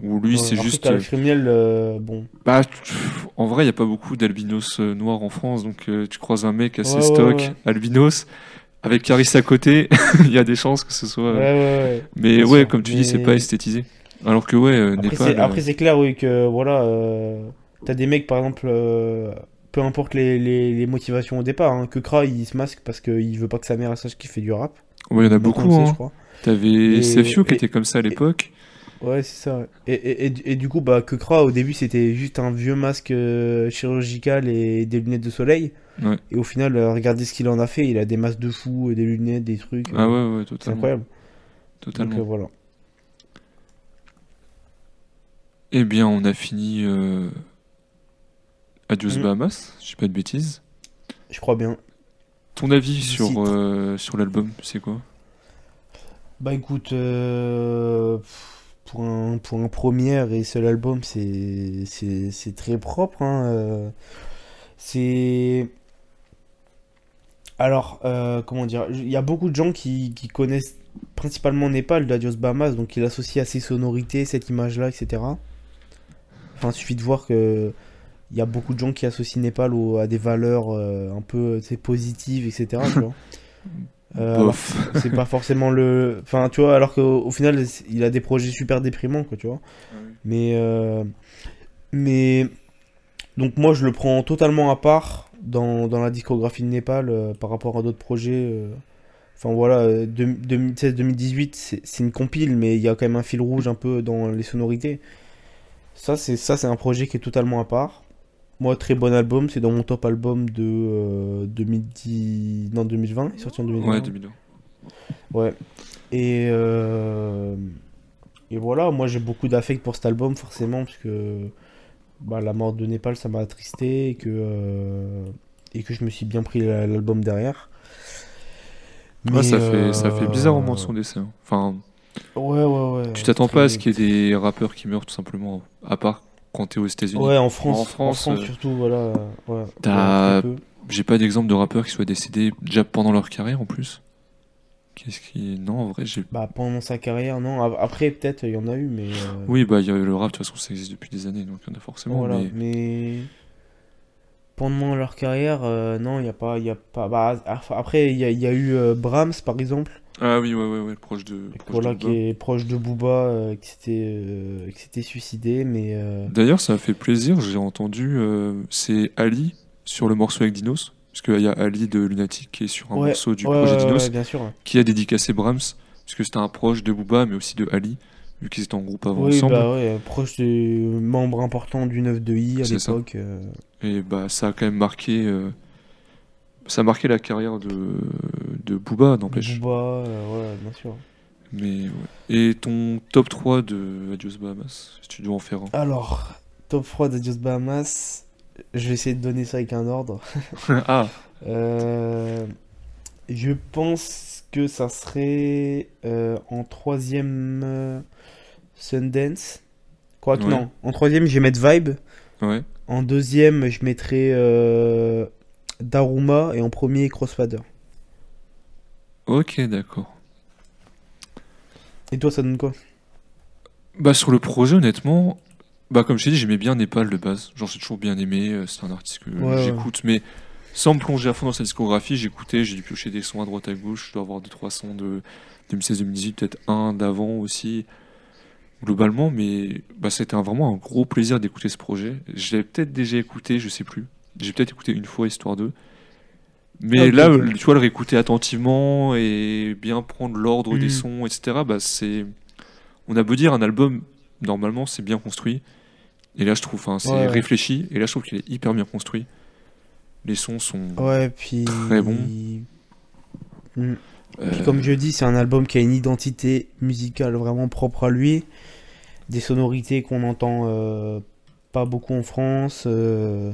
Où pas- lui, Ouais, c'est juste. euh, criminel, euh, bon. Bah, en vrai, il n'y a pas beaucoup d'albinos euh, noirs en France, donc euh, tu croises un mec assez Ouais, stock, ouais. albinos, avec Caris à côté, il y a des chances que ce soit. Mais bien ouais, sûr. comme tu dis, c'est Mais- pas esthétisé. Alors que ouais, euh, Après, c'est, euh, après, c'est clair, oui, que voilà, euh, t'as des mecs, par exemple, euh, peu importe les, les, les motivations au départ, hein, que Kra il se masque parce qu'il veut pas que sa mère sache qu'il fait du rap. ouais, il y en a beaucoup. hein. T'avais Sefio qui et- était comme ça à l'époque. Ouais, c'est ça. Et, et, et, et du coup, bah, que Kra, au début, c'était juste un vieux masque euh, chirurgical et des lunettes de soleil. Ouais. Et au final, euh, regardez ce qu'il en a fait. Il a des masques de fou, et des lunettes, des trucs. Ah ouais, ouais, c'est totalement. incroyable. totalement. Donc voilà. Eh bien, on a fini euh... Adios Mm. Bahamas, je dis pas de bêtises. Je crois bien. Ton avis sur, euh, sur l'album, c'est quoi? Bah écoute, euh, pour, un, pour un premier et seul album, c'est très propre. hein, euh, c'est. Alors, euh, comment dire Il y a beaucoup de gens qui, qui connaissent principalement Népal d'Adios Bahamas, donc ils l'associent à ses sonorités, cette image-là, etc. Enfin, il suffit de voir que. Il y a beaucoup de gens qui associent Népal au- à des valeurs euh, un peu sais, positives, etc. tu vois. Euh, c'est pas forcément le enfin tu vois alors qu'au au final il a des projets super déprimants quoi tu vois mais euh, mais donc moi je le prends totalement à part dans, dans la discographie de Népal euh, par rapport à d'autres projets euh. enfin voilà 2016-2018 c'est une compile mais il y a quand même un fil rouge un peu dans les sonorités ça c'est un projet qui est totalement à part moi très bon album c'est dans mon top album de euh, 2010 non 2020 il sorti en 2020 Ouais, 2002. Ouais. Et, euh, et voilà, moi j'ai beaucoup d'affect pour cet album, forcément, parce que bah, la mort de Népal, ça m'a attristé et que, euh, et que je me suis bien pris la- l'album derrière. Ouais, Mais, ça, fait, ça fait bizarre au moment de euh, son décès. hein. Enfin, Ouais, ouais, ouais. tu t'attends pas à ce qu'il y ait des rappeurs qui meurent tout simplement, à part quand t'es aux États-Unis. Ouais, en France, En en France, euh, surtout, voilà. Ouais, t'as- ouais, très peu. J'ai pas d'exemple de rappeurs qui soient décédés déjà pendant leur carrière en plus. Qu'est-ce qui. Non, en vrai, j'ai. Bah, pendant sa carrière, non. Après, peut-être, il y en a eu, mais. euh, Oui, bah, il y a le rap, de toute façon, ça existe depuis des années, donc il y en a forcément. Voilà, mais... mais pendant leur carrière, euh, non, il n'y a pas, il y a pas. Bah, après, il y a, il y a eu euh, Brahms, par exemple, Ah oui, ouais, ouais, ouais, proche de. proche voilà, de qui est proche de Booba, euh, qui s'était, euh, suicidé, mais euh, D'ailleurs, ça a fait plaisir, j'ai entendu, euh, c'est Ali sur le morceau avec Dinos, parce qu'il y a Ali de Lunatic qui est sur un Ouais, morceau du projet Dinos, bien sûr. qui a dédicacé Brahms, parce que c'était un proche de Booba, mais aussi de Ali, vu qu'ils étaient en groupe avant Oui, ensemble. bah ouais, proche du membre important du 9 de I à l'époque. Et bah, ça a quand même marqué. Ça a marqué la carrière de, de Booba, n'empêche. Booba, euh, ouais, bien sûr. Mais ouais. Et ton top 3 de Adios Bahamas, si tu dois en faire un. Alors, top 3 d'Adios Bahamas, je vais essayer de donner ça avec un ordre. ah, Euh, je pense que ça serait euh, en troisième euh, Sundance. Quoique Ouais. non, en troisième je vais mettre Vibe. ouais. En deuxième je mettrai euh, Daruma et en premier Crossfader. Ok, d'accord. Et toi ça donne quoi? Bah, sur le projet, honnêtement, bah, comme je t'ai dit, j'aimais bien Népal de base. Genre, j'ai toujours bien aimé. euh, C'est un artiste que Ouais, ouais. j'écoute, mais sans me plonger à fond dans sa discographie, j'écoutais, j'ai dû piocher des sons à droite à gauche. Je dois avoir 2-3 sons de 2016-2018, peut-être un d'avant aussi, globalement. Mais bah, c'était vraiment un gros plaisir d'écouter ce projet. Je l'avais peut-être déjà écouté, je sais plus. J'ai peut-être écouté une fois, histoire d'eux. Mais là, ok. tu vois, le réécouter attentivement et bien prendre l'ordre des Mhm. sons, etc., bah, c'est. On a beau dire, un album, normalement, c'est bien construit. Et là, je trouve, enfin, c'est Ouais. réfléchi. Et là, je trouve qu'il est hyper bien construit. Les sons sont. Ouais, puis. Très bon. Mm. euh, Puis comme je dis, c'est un album qui a une identité musicale vraiment propre à lui. Des sonorités qu'on entend euh, pas beaucoup en France. euh,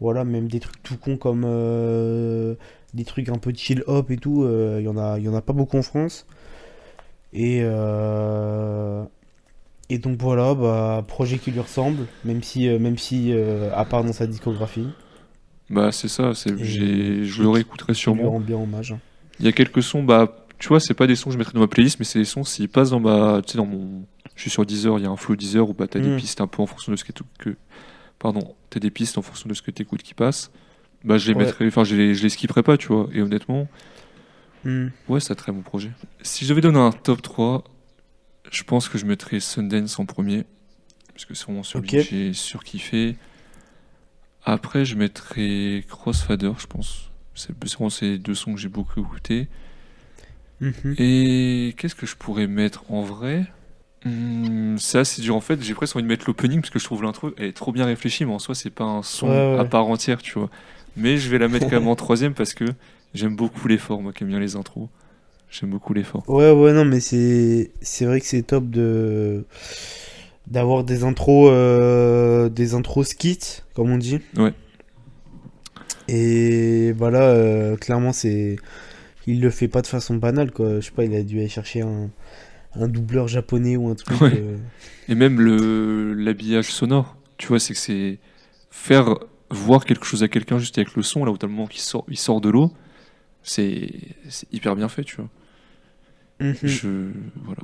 voilà, même des trucs tout cons comme euh, des trucs un peu chill hop et tout. euh, Il y en a, il y en a pas beaucoup en France. Et, euh, et donc voilà, bah, projet qui lui ressemble, même si, euh, même si euh, à part dans sa discographie. Bah, c'est ça, c'est, je le réécouterai lui sûrement. rend bien hommage. Il y a quelques sons, bah, tu vois, c'est pas des sons que je mettrais dans ma playlist, mais c'est des sons, s'ils passent dans ma. Tu sais, dans mon. Je suis sur Deezer, il y a un flow Deezer où bah, t'as des Mm. pistes un peu en fonction de ce que. que... Pardon, t'as des pistes en fonction de ce que t'écoutes qui passent. Bah, je les Ouais. mettrais. Enfin, je les, je les skipperai pas, tu vois. Et honnêtement, Hmm. ouais, c'est un très bon projet. Si je devais donner un top 3, je pense que je mettrais Sundance en premier. Parce que c'est vraiment celui que j'ai surkiffé. Après, je mettrais Crossfader, je pense. C'est c'est vraiment ces deux sons que j'ai beaucoup écoutés. Mhm. Et qu'est-ce que je pourrais mettre en vrai? Hmm, C'est assez dur en fait. J'ai presque envie de mettre l'opening parce que je trouve l'intro est trop bien réfléchie, mais en soi c'est pas un son Ouais, ouais. à part entière, tu vois. Mais je vais la mettre quand même en troisième parce que j'aime beaucoup l'effort, moi qui aime bien les intros. J'aime beaucoup l'effort. Ouais, ouais, non, mais c'est c'est vrai que c'est top de d'avoir des intros euh, des intros skits, comme on dit. Ouais. Et voilà, euh, clairement, c'est il le fait pas de façon banale, quoi. Je sais pas, il a dû aller chercher un, un doubleur japonais ou un truc. Ouais. euh, Et même le l'habillage sonore, tu vois, c'est que c'est faire voir quelque chose à quelqu'un juste avec le son, là où t'as le moment qui sort, il sort de l'eau, c'est hyper bien fait, tu vois. mhm. Je voilà.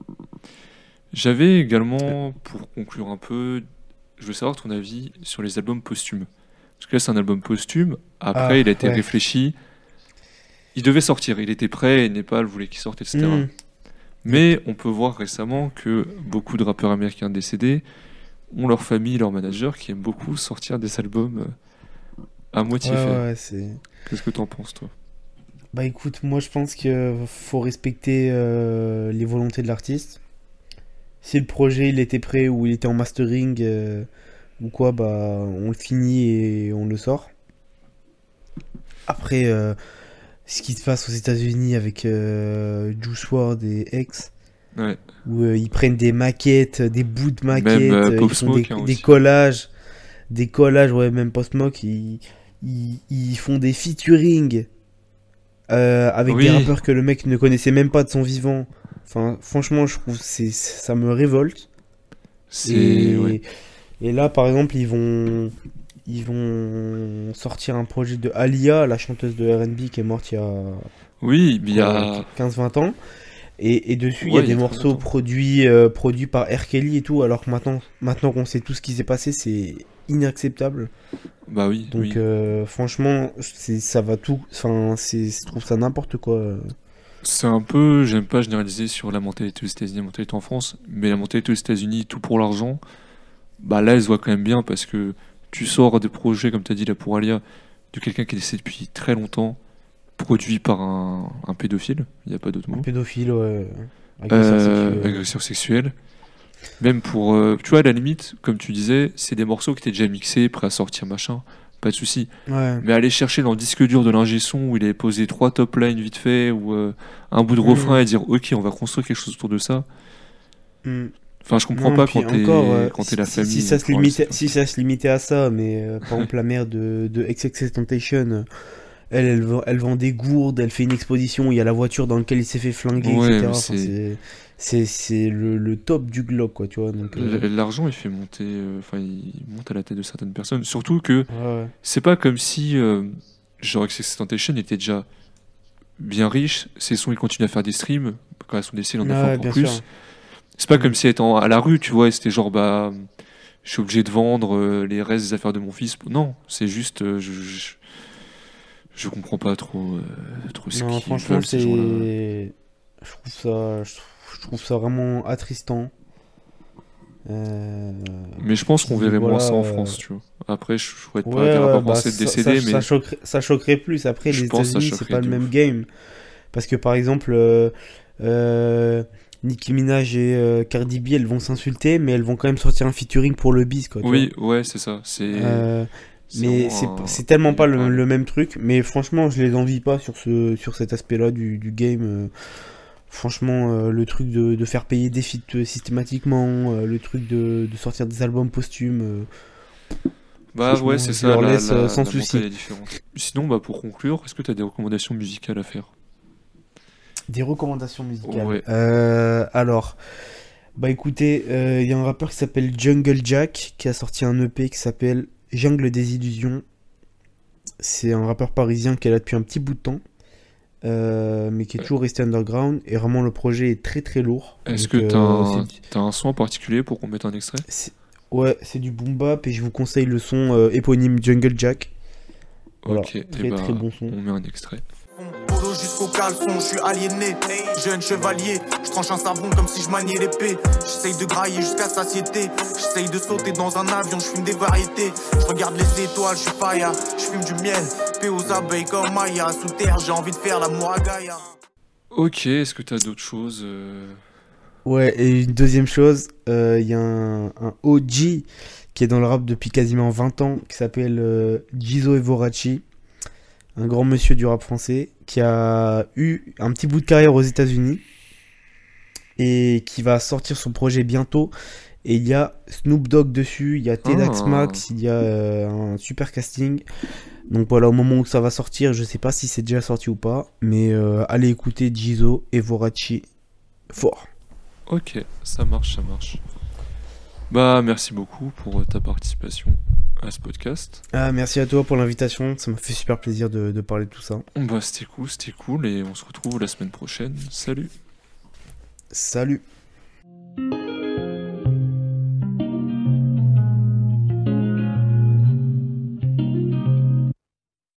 J'avais également, pour conclure un peu, je veux savoir ton avis sur les albums posthumes. Parce que là, c'est un album posthume. Après, Ah, il a été ouais. réfléchi. Il devait sortir. Il était prêt. Et Népal voulait qu'il sorte, etc. Mais on peut voir récemment que beaucoup de rappeurs américains décédés ont leur famille, leur manager qui aiment beaucoup sortir des albums euh, à moitié Ouais, faits. ouais. Qu'est-ce que t'en penses, toi? Bah écoute, moi je pense qu'il faut respecter euh, les volontés de l'artiste. Si le projet il était prêt ou il était en mastering euh, ou quoi, bah on le finit et on le sort. Après, euh, ce qui se passe aux États-Unis avec euh, Juice WRLD et X, Ouais. où euh, ils prennent des maquettes, des bouts de maquettes, Même, euh, euh, ils font des, hein, des collages, des collages, ouais, même Post Smoke, ils, ils, ils font des featuring euh, avec Oui. des rappeurs que le mec ne connaissait même pas de son vivant. Enfin, franchement, je trouve c'est ça me révolte. C'est. Et, ouais. et là, par exemple, ils vont ils vont sortir un projet de Alia, la chanteuse de R&B qui est morte il y a Oui, mais il y a. 15-20 ans. Et, et dessus, il y Ouais, a il y des a morceaux produits, euh, produits par R. Kelly et tout, alors que maintenant, maintenant qu'on sait tout ce qui s'est passé, c'est inacceptable. Bah oui. Donc oui. euh, franchement, ça va tout. Enfin, je trouve ça n'importe quoi. C'est un peu, j'aime pas généraliser sur la mentalité aux États-Unis, la mentalité en France, mais la mentalité aux États-Unis, tout pour l'argent, bah là, elle se voit quand même bien parce que tu sors des projets, comme tu as dit là pour Alia, de quelqu'un qui est décédé depuis très longtemps, produit par un, un pédophile, il n'y a pas d'autre mot, Pédophile, ouais. agresseur Euh, sexuel. agresseur sexuel. Même pour, euh, tu vois, à la limite, comme tu disais, c'est des morceaux qui étaient déjà mixés, prêts à sortir, machin, pas de souci. Ouais. Mais aller chercher dans le disque dur de l'ingé son où il avait posé trois top lines vite fait ou euh, un bout de Mm. refrain et dire ok on va construire quelque chose autour de ça. Hmm. Enfin je comprends Non, pas quand t'es euh, si, la famille. si ça se enfin, limitait, si ça se limitait à ça, mais euh, par exemple la mère de, de XXX Temptation, elle, elle, vend, elle vend des gourdes, elle fait une exposition, il y a la voiture dans laquelle il s'est fait flinguer, Ouais, etc. Enfin, c'est- c'est le, le top du globe, quoi, tu vois. Euh, L'argent il fait monter, euh, enfin il monte à la tête de certaines personnes. Surtout que ouais, c'est pas comme si euh, genre XXXTentacion était déjà bien riche, ses sons ils continuent à faire des streams, quand elles sont décédées il en a fait encore plus. sûr. C'est pas comme si elle était à la rue, tu vois, c'était genre bah je suis obligé de vendre euh, les restes des affaires de mon fils. Non, c'est juste euh, je, je je comprends pas trop euh, trop ce Non, franchement, c'est. Je trouve ça, je trouve, ça vraiment attristant. Euh, Mais je pense qu'on verrait moins ça en France, tu vois. Après, je souhaite pas Ouais, dire à ouais, pas bah, penser de décédé, ça, mais ça choquerait, ça choquerait plus. Après, Je les États-Unis, c'est pas le même ouf. game. Parce que par exemple, euh, Nicki Minaj et euh, Cardi B, elles vont s'insulter, mais elles vont quand même sortir un featuring pour le bis, quoi. oui, ouais, c'est ça. C'est. Euh, mais c'est tellement pas le, même truc. Mais franchement, je les envie pas sur, ce, sur cet aspect-là du, du game. euh. Franchement, le truc de, de faire payer des feats systématiquement, le truc de, de sortir des albums posthumes. Bah ouais, c'est ça. leur la- laisse, la- sans la souci. Sinon, bah pour conclure, est-ce que tu as des recommandations musicales à faire? Des recommandations musicales. Ouais. Euh, alors, bah écoutez, euh, il y a un rappeur qui s'appelle Jungle Jack qui a sorti un EP qui s'appelle Jungle des illusions. C'est un rappeur parisien qui est là depuis un petit bout de temps, euh, mais qui est toujours resté underground. Et vraiment, le projet est très très lourd. Est-ce que t'as un, un son en particulier pour qu'on mette un extrait? Ouais, c'est du boom bap et je vous conseille le son éponyme Jungle Jack. Voilà, Ok, et très bah, très bon son. on met un extrait. Polo jusqu'au caleçon, je suis aliéné. Jeune chevalier, je tranche un savon comme si je maniais l'épée. J'essaye de grailler jusqu'à satiété. J'essaye de sauter dans un avion, je fume des variétés. Je regarde les étoiles, je suis faya. Je fume du miel, paix aux abeilles comme Maya. Sous terre, j'ai envie de faire l'amour à Gaïa. Ok, est-ce que t'as d'autres choses euh, Ouais, et une deuxième chose, euh, il y a un, un OG qui est dans le rap depuis quasiment 20 ans, qui s'appelle euh, Gizo Evorachi, un grand monsieur du rap français, qui a eu un petit bout de carrière aux États-Unis et qui va sortir son projet bientôt. Et il y a Snoop Dogg dessus, il y a Tedax Ah. Max, il y a euh, un super casting. Donc voilà, au moment où ça va sortir, je sais pas si c'est déjà sorti ou pas, mais euh, allez écouter Gizo Evorachi fort. Ok, ça marche, ça marche. Bah, merci beaucoup pour ta participation à ce podcast. Ah, merci à toi pour l'invitation, ça m'a fait super plaisir de, de parler de tout ça. Bah, c'était cool, c'était cool, et on se retrouve la semaine prochaine. Salut Salut